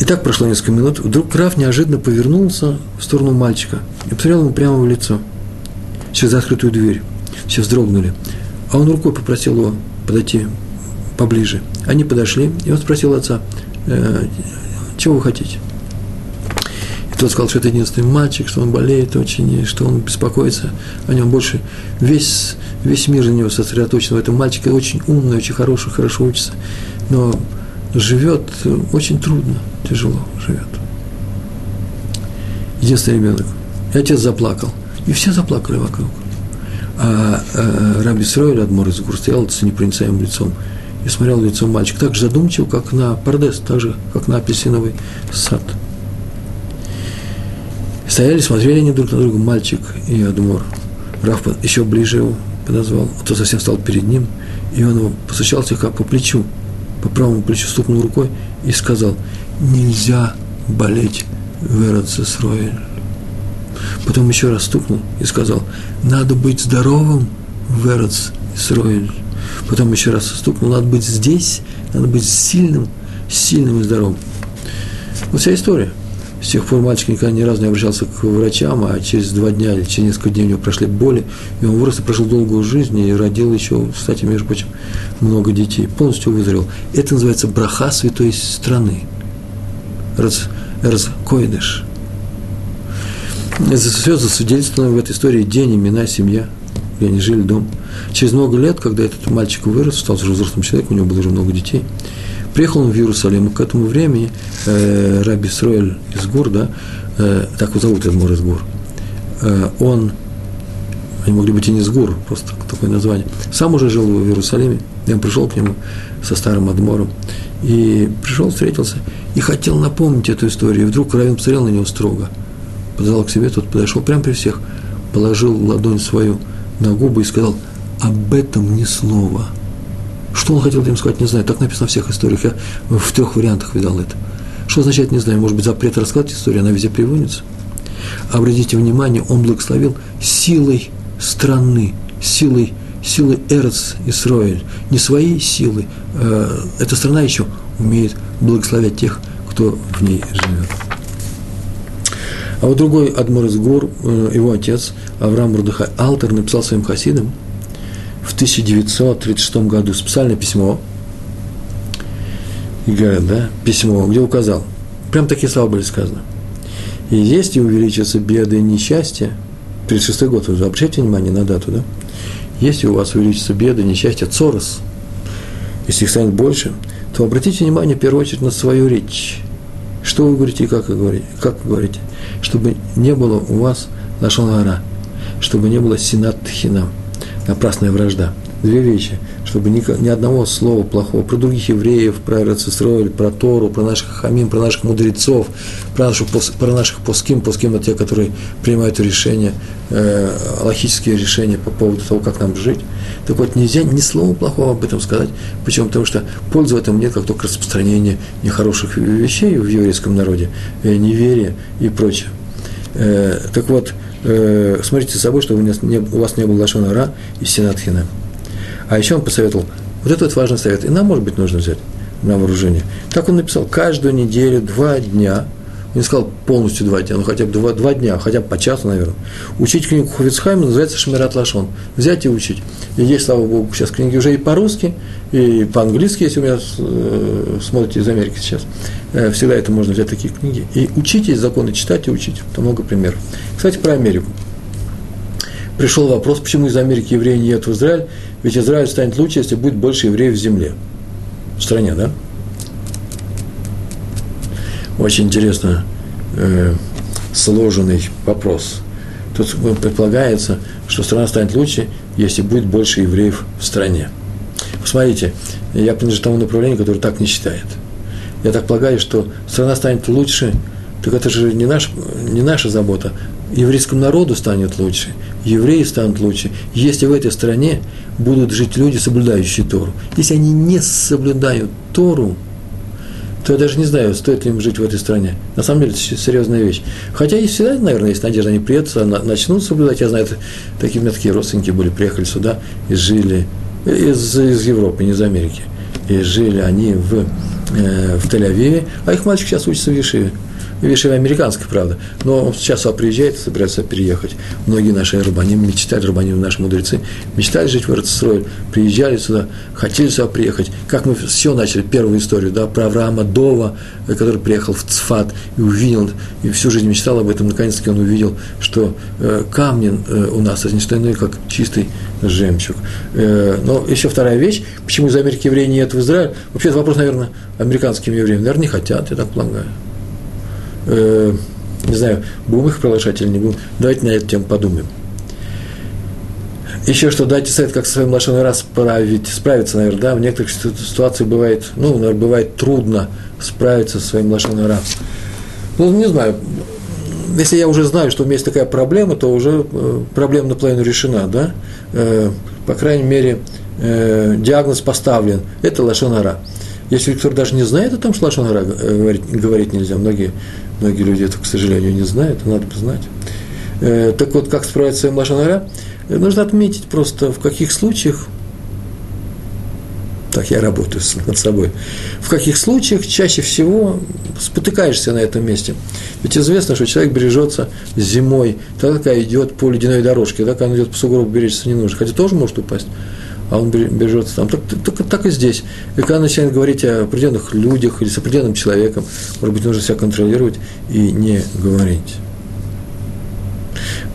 И так прошло несколько минут. Вдруг Краф неожиданно повернулся в сторону мальчика и посмотрел ему прямо в лицо через открытую дверь. Все вздрогнули. А он рукой попросил его подойти поближе. Они подошли, и он спросил отца, э, чего вы хотите? И тот сказал, что это единственный мальчик, что он болеет очень, что он беспокоится о нем больше. Весь, весь мир на него сосредоточен в этом мальчике, очень умный, очень хороший, хорошо учится, но живет очень трудно, тяжело живет. Единственный ребенок. И отец заплакал. И все заплакали вокруг. А, а Раби Сройль, Адмор из Гур, с непроницаемым лицом и смотрел в лицо мальчик, так же задумчиво, как на Пардес, так же, как на апельсиновый сад. Стояли, смотрели они друг на друга, мальчик и Адмор. Раф еще ближе его подозвал, а то совсем стал перед ним, и он его постучал слегка по плечу, по правому плечу стукнул рукой и сказал, нельзя болеть в Эрцесроэль. Потом еще раз стукнул и сказал, надо быть здоровым в Эрцесроэль. Потом еще раз стукнул, надо быть здесь, надо быть сильным, сильным и здоровым. Вот вся история. С тех пор мальчик никогда ни разу не обращался к врачам, а через два дня или через несколько дней у него прошли боли, и он вырос и прожил долгую жизнь и родил еще, кстати, между прочим, много детей, полностью выздоровел. Это называется браха святой страны. Раз, раз койдыш. Все засвидетельствовано в этой истории день, имена, семья, где они жили, дом. Через много лет, когда этот мальчик вырос, стал уже взрослым человеком, у него было уже много детей – Приехал он в Иерусалим, и к этому времени э, Раби Сроэль из Гур, да, э, так его зовут Эдмор из Гур, э, он, они могли быть и не из Гур, просто такое название, сам уже жил в Иерусалиме, я пришел к нему со старым Адмором, и пришел, встретился, и хотел напомнить эту историю, и вдруг Равин посмотрел на него строго, подозвал к себе, тот подошел прямо при всех, положил ладонь свою на губы и сказал, об этом ни слова – что он хотел им сказать, не знаю. Так написано в всех историях. Я в трех вариантах видал это. Что означает, не знаю. Может быть, запрет рассказать историю, она везде приводится. Обратите внимание, он благословил силой страны, силой, силой Эрц Исроэль. Не своей силой. Э, эта страна еще умеет благословять тех, кто в ней живет. А вот другой Адмор из Гор, э, его отец, Авраам Мурдыхай Алтер, написал своим хасидам, в 1936 году специальное письмо, и да, письмо, где указал, прям такие слова были сказаны. И если увеличатся беды и несчастья, 36 год, вы обращайте внимание на дату, да, если у вас увеличатся беды, несчастья, цорос, если их станет больше, то обратите внимание в первую очередь на свою речь. Что вы говорите и как вы говорите, как вы говорите, чтобы не было у вас гора, чтобы не было синат хинам – напрасная вражда. Две вещи, чтобы ни, ни одного слова плохого про других евреев, про Рацисроиль, про Тору, про наших хамим, про наших мудрецов, про, нашу, про наших поским, поским это те, которые принимают решения, э, логические решения по поводу того, как нам жить. Так вот, нельзя ни слова плохого об этом сказать. Почему? Потому что пользы в этом нет, как только распространение нехороших вещей в еврейском народе, э, неверие и прочее. Э, так вот, э, смотрите за собой, чтобы у вас не было лошона ра и синатхина. А еще он посоветовал, вот это вот важный совет, и нам, может быть, нужно взять на вооружение. Так он написал, каждую неделю, два дня, он не сказал полностью два дня, но хотя бы два, два дня, хотя бы по часу, наверное. Учить книгу Хувицхайма называется Шмират Лашон. Взять и учить. И есть, слава Богу, сейчас книги уже и по-русски, и по-английски, если вы меня э, смотрите из Америки сейчас. Э, всегда это можно взять такие книги. И учите законы читать и учить. Там много примеров. Кстати, про Америку. Пришел вопрос, почему из Америки евреев нет в Израиль, ведь Израиль станет лучше, если будет больше евреев в земле. В стране, да? Очень интересно э, сложенный вопрос. Тут предполагается, что страна станет лучше, если будет больше евреев в стране. Посмотрите, я принадлежу тому направлению, которое так не считает. Я так полагаю, что страна станет лучше, так это же не, наш, не наша забота. Еврейскому народу станет лучше, евреи станут лучше, если в этой стране будут жить люди, соблюдающие Тору. Если они не соблюдают Тору, то я даже не знаю, стоит ли им жить в этой стране. На самом деле, это серьезная вещь. Хотя и всегда, наверное, есть надежда, они приедут, начнут соблюдать. Я знаю, такие у меня такие родственники были, приехали сюда и жили из, из Европы, не из Америки. И жили они в, э, в Тель-Авиве, а их мальчик сейчас учится в Ешиве. Вишева американская, правда, но он сейчас приезжает, собирается переехать. Многие наши рабаним мечтают, рабаним наши мудрецы, мечтали жить в Эрцестрое, приезжали сюда, хотели сюда приехать. Как мы все начали, первую историю, да, про Авраама Дова, э, который приехал в Цфат и увидел, и всю жизнь мечтал об этом, наконец-таки он увидел, что э, камни э, у нас, это не что иное, как чистый жемчуг. Э, но еще вторая вещь, почему из Америки евреев нет в Израиле, вообще это вопрос, наверное, американским евреям, наверное, не хотят, я так полагаю э, не знаю, будем их приглашать или не будем, давайте на эту тему подумаем. Еще что, дайте совет, как со своим лошадным раз справить, справиться, наверное, да, в некоторых ситуациях бывает, ну, наверное, бывает трудно справиться со своим лошадным раз. Ну, не знаю, если я уже знаю, что у меня есть такая проблема, то уже э, проблема наполовину решена, да, э, по крайней мере, э, диагноз поставлен, это лошонара. Если кто даже не знает о том, что лошонара говорить, говорить нельзя, многие Многие люди это, к сожалению, не знают, надо бы знать. Э, так вот, как справиться с своим лошонара? Нужно отметить просто, в каких случаях Так я работаю над собой. В каких случаях чаще всего спотыкаешься на этом месте? Ведь известно, что человек бережется зимой, тогда, когда идет по ледяной дорожке, тогда, когда он идет по сугробу, беречься не нужно. Хотя тоже может упасть, а он бережется там. Так, так, так и здесь. И когда начинает говорить о определенных людях или с определенным человеком, может быть, нужно себя контролировать и не говорить.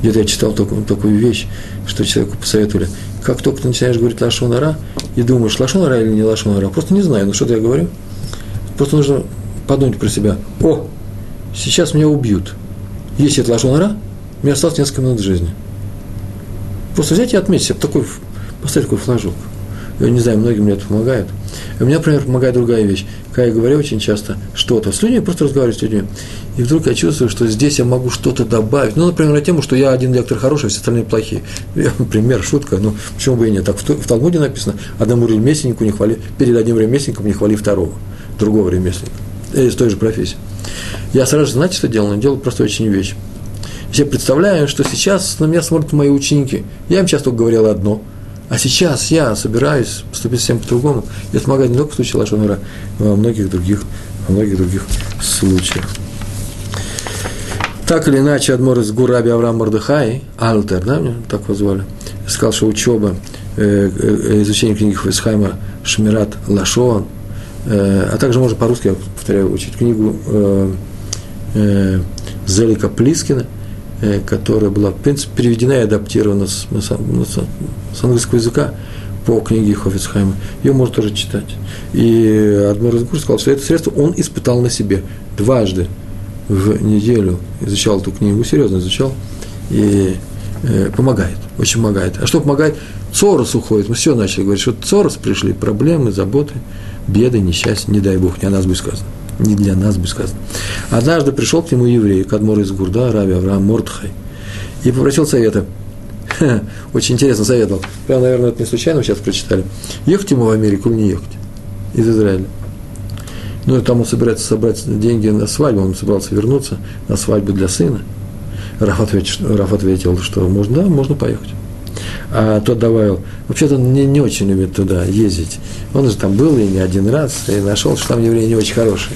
Где-то я читал такую, такую вещь, что человеку посоветовали – как только ты начинаешь говорить лашонара и думаешь, лашонара или не лашонара, просто не знаю, ну что-то я говорю. Просто нужно подумать про себя. О, сейчас меня убьют. Если это лашонара, мне осталось несколько минут жизни. Просто взять и отметить себе такой, поставить такой флажок. Я не знаю, многим мне это помогает. И мне, например, помогает другая вещь. Когда я говорю очень часто что-то с людьми, просто разговариваю с людьми. И вдруг я чувствую, что здесь я могу что-то добавить. Ну, например, на тему, что я один лектор хороший, а все остальные плохие. Я, например, шутка, ну, почему бы и нет. Так в, в Талмуде написано, одному ремесленнику не хвали, перед одним ремесленником не хвали второго, другого ремесленника. Из той же профессии. Я сразу же, знаете, что делал? Я делал просто очень вещь. Я представляю, что сейчас на меня смотрят мои ученики. Я им часто говорил одно – а сейчас я собираюсь поступить совсем по-другому. И это помогает не только в случае Лашонара, но и во многих других, во многих других случаях. Так или иначе, Адмор из Гураби Авраам Мордыхай, Алтер, да, мне так его звали, сказал, что учеба, э, э, изучение книги Хвесхайма Шмират Лашон, э, а также можно по-русски, я повторяю, учить книгу э, э, Зелика Плискина – Э, которая была, в принципе, переведена и адаптирована с, с, английского языка по книге Хофицхайма. Ее можно тоже читать. И Адмир Разгур сказал, что это средство он испытал на себе дважды в неделю. Изучал эту книгу, серьезно изучал. И э, помогает, очень помогает. А что помогает? Цорос уходит. Мы все начали говорить, что Цорос пришли, проблемы, заботы, беды, несчастья, не дай Бог, не о нас будет сказано не для нас бы сказано. Однажды пришел к нему еврей, Кадмор из Гурда, Раби Авраам Мордхай, и попросил совета. очень интересно советовал. Прямо, наверное, это не случайно, сейчас прочитали. Ехать ему в Америку или не ехать? Из Израиля. Ну, и там он собирается собрать деньги на свадьбу, он собирался вернуться на свадьбу для сына. Раф ответил, Раф ответил что можно, да, можно поехать. А тот добавил, вообще-то он не, не очень любит туда ездить. Он же там был и не один раз, и нашел, что там евреи не очень хорошие.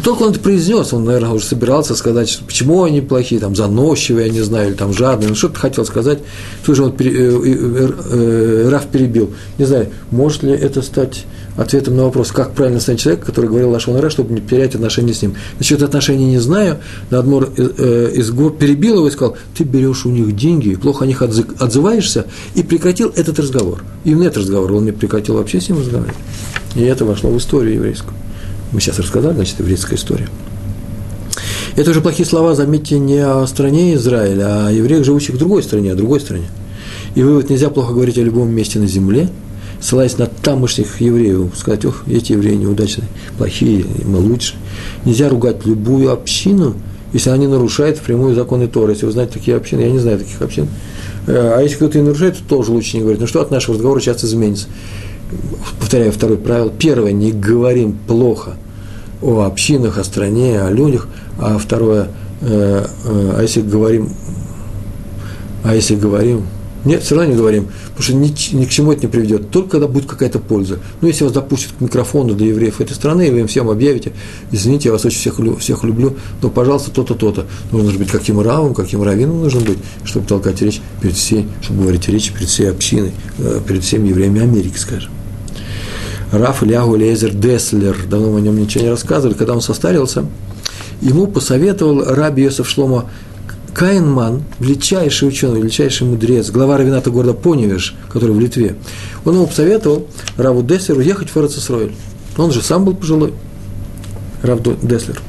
И только он это произнес, он, наверное, уже собирался сказать, что почему они плохие, там, заносчивые, я не знаю, или там жадные, ну, что-то хотел сказать. Тут же он, э, э, э, Раф перебил. Не знаю, может ли это стать ответом на вопрос, как правильно стать человек, который говорил Лашон чтобы не терять отношения с ним. Насчет отношений не знаю, Надмор э, э, из гор перебил его и сказал, ты берешь у них деньги, плохо о них отзываешься, и прекратил этот разговор. Именно этот разговор, он не прекратил вообще с ним разговаривать. И это вошло в историю еврейскую. Мы сейчас рассказали, значит, еврейская история. Это уже плохие слова, заметьте, не о стране Израиля, а о евреях, живущих в другой стране, о другой стране. И вывод, нельзя плохо говорить о любом месте на земле – ссылаясь на тамошних евреев, сказать, ох, эти евреи неудачные, плохие, мы лучше. Нельзя ругать любую общину, если они нарушают прямую законы Торы. Если вы знаете такие общины, я не знаю таких общин. Э, а если кто-то и нарушает, то тоже лучше не говорить. Ну что от нашего разговора часто изменится? Повторяю второе правило. Первое, не говорим плохо о общинах, о стране, о людях. А второе, э, э, а если говорим, а если говорим нет, все равно не говорим, потому что ни, ни к чему это не приведет, только когда будет какая-то польза. Ну, если вас допустят к микрофону для евреев этой страны, и вы им всем объявите, извините, я вас очень всех, всех люблю, но, пожалуйста, то-то, то-то. Нужно же быть каким равом, каким раввином нужно быть, чтобы толкать речь перед всей, чтобы говорить речь перед всей общиной, э, перед всеми евреями Америки, скажем. Раф Ильягу Лезер Деслер, давно мы о нем ничего не рассказывали, когда он состарился, ему посоветовал раби Йосеф Шлома Каинман, величайший ученый, величайший мудрец, глава равената города Поневеш, который в Литве, он ему посоветовал Раву Деслеру ехать в Фарацисроэль. Он же сам был пожилой, Рав Деслер.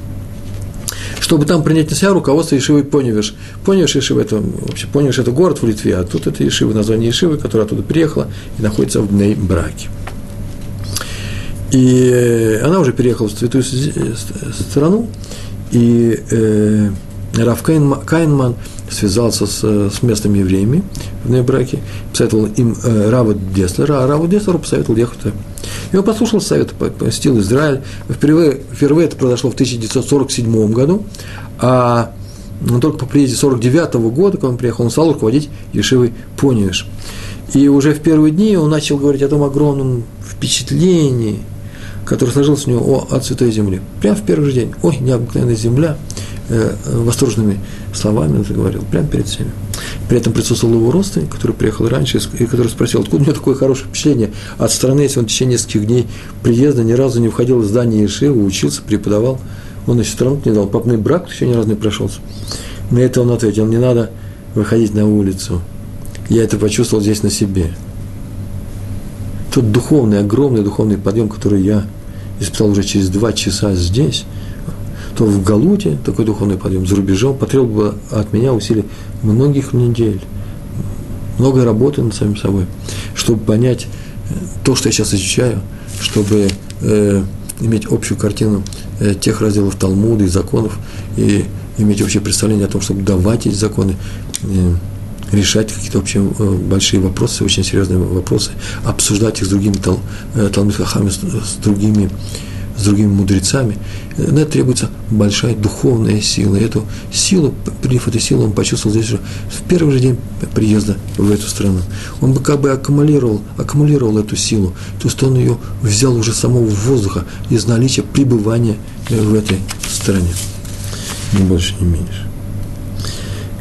Чтобы там принять на себя руководство Ешивы Поневеш. Поневеш Ешива – это, вообще, Поневеш – это город в Литве, а тут это Ешива, название Ешивы, которая оттуда приехала и находится в Бней Браке. И она уже переехала в святую страну, и э, Раф Кайнман связался с, с местными евреями в Нейбраке, посоветовал им э, Рава Деслера, а Раву Деслеру посоветовал туда. И он послушал совет, посетил Израиль. Впервые, впервые это произошло в 1947 году, а но только по приезде 49 -го года, когда он приехал, он стал руководить Ешивой Поневиш. И уже в первые дни он начал говорить о том огромном впечатлении, которое сложилось у него о, о Святой Земле. Прямо в первый же день. Ой, необыкновенная земля. Э, восторженными словами он заговорил, прямо перед всеми. При этом присутствовал его родственник, который приехал раньше, и который спросил, откуда у него такое хорошее впечатление от страны, если он в течение нескольких дней приезда ни разу не входил в здание Ешивы, учился, преподавал. Он еще страну не дал, папный брак еще ни разу не прошелся. На это он ответил, не надо выходить на улицу. Я это почувствовал здесь на себе. Тот духовный, огромный духовный подъем, который я испытал уже через два часа здесь, то в Галуте такой духовный подъем за рубежом потребовал бы от меня усилий многих недель, много работы над самим собой, чтобы понять э, то, что я сейчас изучаю, чтобы э, иметь общую картину э, тех разделов Талмуда и законов, и иметь общее представление о том, чтобы давать эти законы, э, решать какие-то общие э, большие вопросы, очень серьезные вопросы, обсуждать их с другими тал, э, талмитхахами, с, с другими с другими мудрецами, на это требуется большая духовная сила. И эту силу, приняв эту силу, он почувствовал здесь же в первый же день приезда в эту страну. Он бы как бы аккумулировал, аккумулировал эту силу, то есть он ее взял уже самого воздуха из наличия пребывания в этой стране. Ни больше, ни меньше.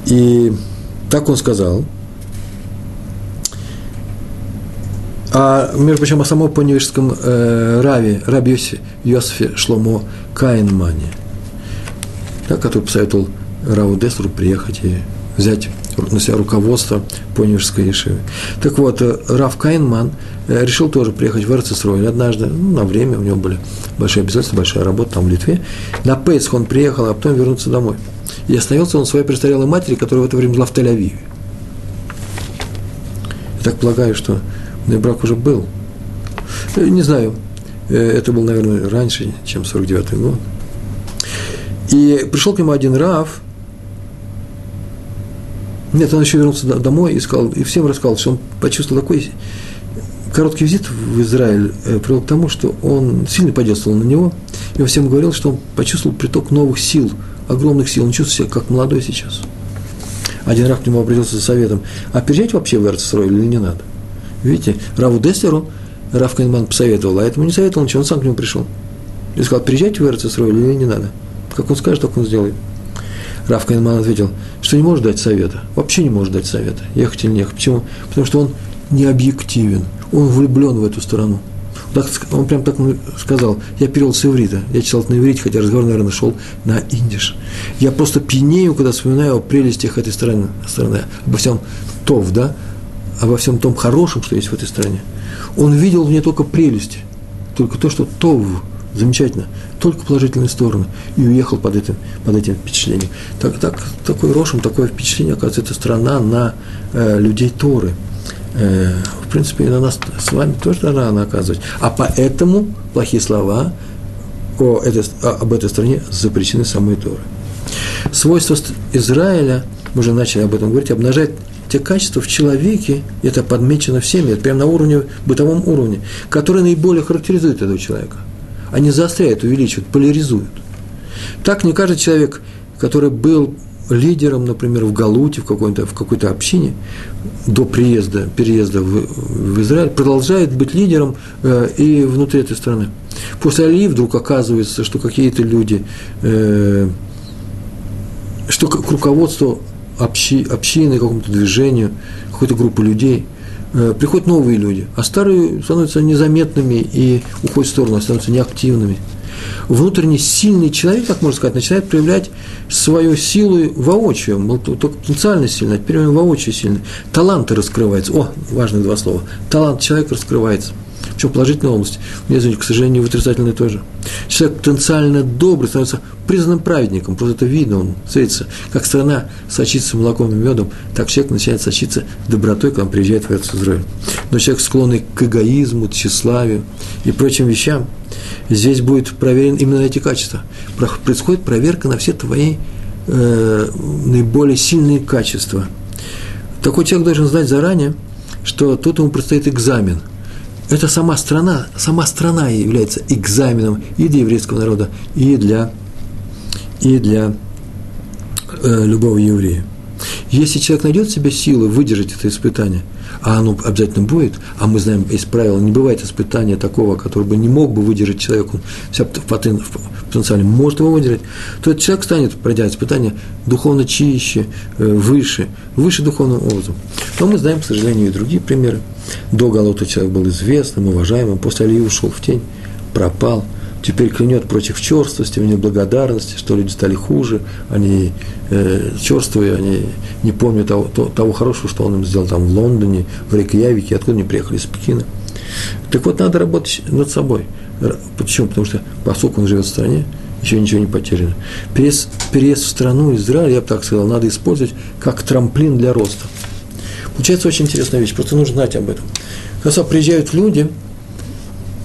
И так он сказал. А, между прочим, о самом поневежском э, Раве, Раби Йосифе Шломо Каинмане, да, который посоветовал Раву Дестру приехать и взять на себя руководство поневежской Ешивы. Так вот, э, Рав Каинман э, решил тоже приехать в Эрцисрой однажды, ну, на время, у него были большие обязательства, большая работа там в Литве. На Пейсх он приехал, а потом вернулся домой. И остановился он своей престарелой матери, которая в это время была в Тель-Авиве. Я так полагаю, что мой брак уже был. Э, не знаю, э, это был, наверное, раньше, чем 49-й год. И пришел к нему один Рав, нет, он еще вернулся домой и, сказал, и всем рассказал, что он почувствовал такой короткий визит в Израиль э, привел к тому, что он сильно подействовал на него, и всем говорил, что он почувствовал приток новых сил, огромных сил, он чувствует себя как молодой сейчас. Один раз к нему обратился за советом, а переезжать вообще в Эрцесрой или не надо? Видите, Раву Деслеру Рав Кайнман посоветовал, а этому не советовал ничего, он сам к нему пришел. И сказал, переезжайте в Эрцесрой или не надо? Как он скажет, так он сделает. Рав Кайнман ответил, что не может дать совета, вообще не может дать совета, ехать или не ехать. Почему? Потому что он не объективен, он влюблен в эту страну. Так, он прям так сказал, я перевел с иврита, я читал это на иврите, хотя разговор, наверное, шел на индиш. Я просто пьянею, когда вспоминаю о прелестях этой страны, страны обо всем тов, да, обо всем том хорошем, что есть в этой стране. Он видел в ней только прелести, только то, что тов, замечательно, только положительные стороны, и уехал под этим, под этим впечатлением. Так, так, такой рошем, такое впечатление, оказывается, эта страна на э, людей Торы – Э, в принципе, и на нас с вами тоже рано оказывать. А поэтому плохие слова о этой, об этой стране запрещены самой Торы. Свойство Израиля, мы уже начали об этом говорить, обнажает те качества в человеке, это подмечено всеми, это прямо на уровне, бытовом уровне, которые наиболее характеризуют этого человека. Они заостряют, увеличивают, поляризуют. Так не каждый человек, который был лидером, например, в Галуте, в какой-то, в какой-то общине, до приезда, переезда в, в Израиль, продолжает быть лидером э, и внутри этой страны. После Алии вдруг оказывается, что какие-то люди, э, что к руководству общи, общины, какому-то движению, какой-то группы людей э, приходят новые люди, а старые становятся незаметными и уходят в сторону, становятся неактивными – внутренне сильный человек, как можно сказать, начинает проявлять свою силу воочию. Он был только потенциально сильный, а теперь он воочию сильный. Таланты раскрываются. О, важные два слова. Талант человека раскрывается. Причем положительной области. Мне, извините, к сожалению, в отрицательной тоже. Человек потенциально добрый становится признанным праведником. Просто это видно, он светится. Как страна сочится молоком и медом, так человек начинает сочиться добротой, когда он приезжает в Израиль. Но человек склонный к эгоизму, тщеславию и прочим вещам – здесь будет проверен именно эти качества. Происходит проверка на все твои э, наиболее сильные качества. Такой человек должен знать заранее, что тут ему предстоит экзамен. Это сама страна, сама страна является экзаменом и для еврейского народа, и для, и для э, любого еврея. Если человек найдет в себе силы выдержать это испытание, а оно обязательно будет, а мы знаем из правила, не бывает испытания такого, который бы не мог бы выдержать человек, он вся потенциально может его выдержать, то этот человек станет, пройдя испытание, духовно чище, э, выше, выше духовным образом. Но мы знаем, к сожалению, и другие примеры. До Галота человек был известным, уважаемым, после Алии ушел в тень, пропал – теперь клянет против черствости, в неблагодарности, что люди стали хуже, они э, черствые, они не помнят того, того хорошего, что он им сделал там в Лондоне, в Рейкьявике, откуда они приехали, из Пекина. Так вот, надо работать над собой. Почему? Потому что, поскольку он живет в стране, еще ничего не потеряно. Переезд, переезд в страну Израиль, я бы так сказал, надо использовать как трамплин для роста. Получается очень интересная вещь, просто нужно знать об этом. Когда приезжают люди,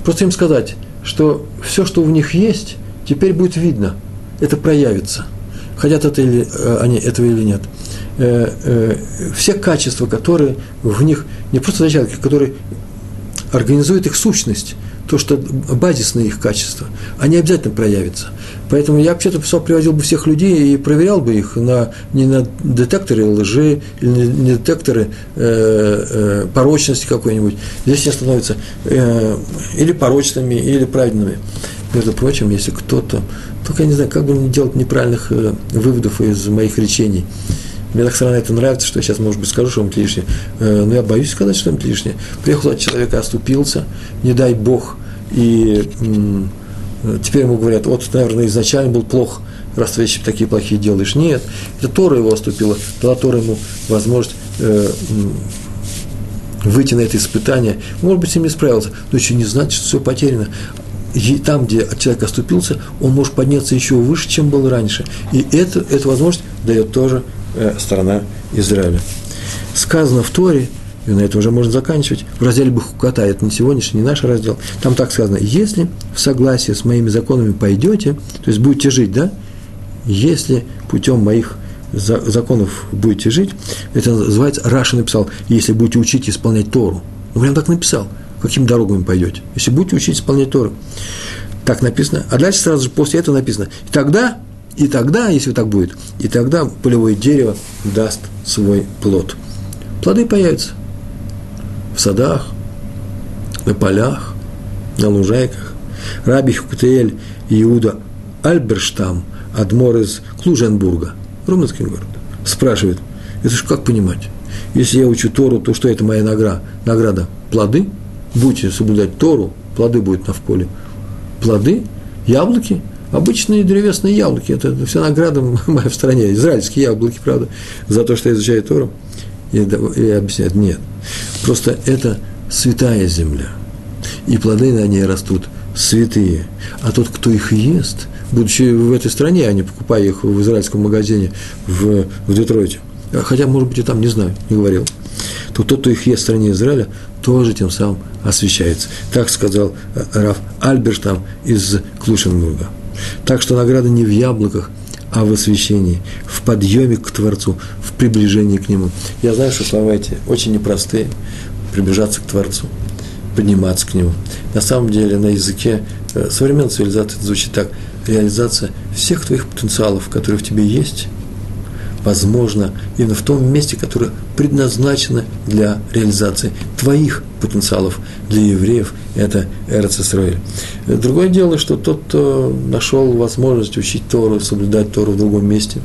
просто им сказать, что все, что в них есть, теперь будет видно, это проявится. Хотят это или, э, они этого или нет. Э, э, все качества, которые в них, не просто зачатки, которые организуют их сущность, то, что базисные их качества, они обязательно проявятся. Поэтому я вообще-то привозил бы всех людей и проверял бы их на, не на детекторы лжи или не детекторы э, э, порочности какой-нибудь. Здесь они становятся э, или порочными, или праведными. Между прочим, если кто-то, только я не знаю, как бы не делать неправильных э, выводов из моих речений. Мне так странно это нравится, что я сейчас, может быть, скажу что-нибудь лишнее. Э, но я боюсь сказать что-нибудь лишнее. Приехал от человека, оступился, не дай Бог, и теперь ему говорят, вот, наверное, изначально был плох, раз ты вещи такие плохие делаешь. Нет, это Тора его оступила, дала Тора ему возможность э, выйти на это испытание. Может быть, с ним не справился, но еще не значит, что все потеряно. И там, где человек оступился, он может подняться еще выше, чем был раньше. И это, эту возможность дает тоже э, страна Израиля. Сказано в Торе, и на этом уже можно заканчивать, в разделе Бахуката, это не сегодняшний, не наш раздел, там так сказано, если в согласии с моими законами пойдете, то есть будете жить, да, если путем моих законов будете жить, это называется, Раша написал, если будете учить исполнять Тору. Он прям так написал, какими дорогами пойдете, если будете учить исполнять Тору. Так написано. А дальше сразу же после этого написано. И тогда, и тогда, если так будет, и тогда полевое дерево даст свой плод. Плоды появятся в садах, на полях, на лужайках. Раби Хукутеэль Иуда Альберштам, адмор из Клуженбурга, румынский город, спрашивает, это же как понимать? Если я учу Тору, то что это моя награда? Награда – плоды? Будете соблюдать Тору, плоды будут на в поле. Плоды, яблоки, обычные древесные яблоки. Это вся награда моя в стране. Израильские яблоки, правда, за то, что я изучаю Тору. И, и объясняет, нет. Просто это святая земля. И плоды на ней растут святые. А тот, кто их ест, будучи в этой стране, а не покупая их в израильском магазине в, в Детройте, хотя, может быть, и там, не знаю, не говорил, то тот, кто их ест в стране Израиля, тоже тем самым освещается. Так сказал э, Раф Альберштам из Клушенбурга. Так что награда не в яблоках, а в освящении, в подъеме к Творцу, в приближении к Нему. Я знаю, что слова эти очень непростые, приближаться к Творцу, подниматься к Нему. На самом деле на языке э, современной цивилизации это звучит так. Реализация всех твоих потенциалов, которые в тебе есть, возможно именно в том месте, которое предназначено для реализации твоих потенциалов для евреев, это Эрец Исраиль. Другое дело, что тот, кто нашел возможность учить Тору, соблюдать Тору в другом месте,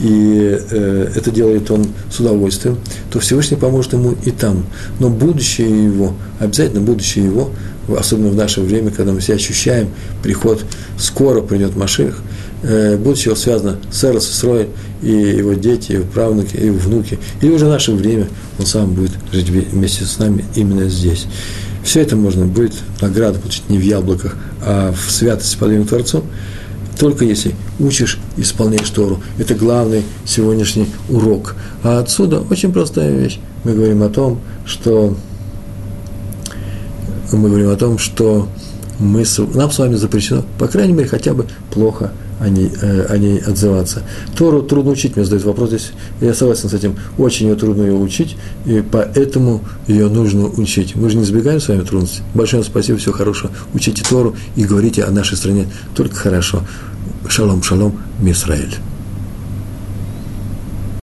и э, это делает он с удовольствием, то Всевышний поможет ему и там. Но будущее его, обязательно будущее его, особенно в наше время, когда мы все ощущаем приход, скоро придет Маших, э, будущее его связано с Эрос Исроем, и его дети, его правнуки, и его внуки, или уже наше время, он сам будет жить вместе с нами именно здесь. Все это можно будет награду получить не в яблоках, а в святости по Творцу, только если учишь, исполняешь Тору. Это главный сегодняшний урок. А отсюда очень простая вещь. Мы говорим о том, что мы говорим о том, что мы, нам с вами запрещено, по крайней мере, хотя бы плохо о ней, э, о ней отзываться. Тору трудно учить, мне задают вопрос здесь. Я согласен с этим. Очень ее трудно ее учить, и поэтому ее нужно учить. Мы же не избегаем с вами трудностей. Большое спасибо, всего хорошего. Учите Тору и говорите о нашей стране только хорошо. Шалом, шалом, Мисраэль.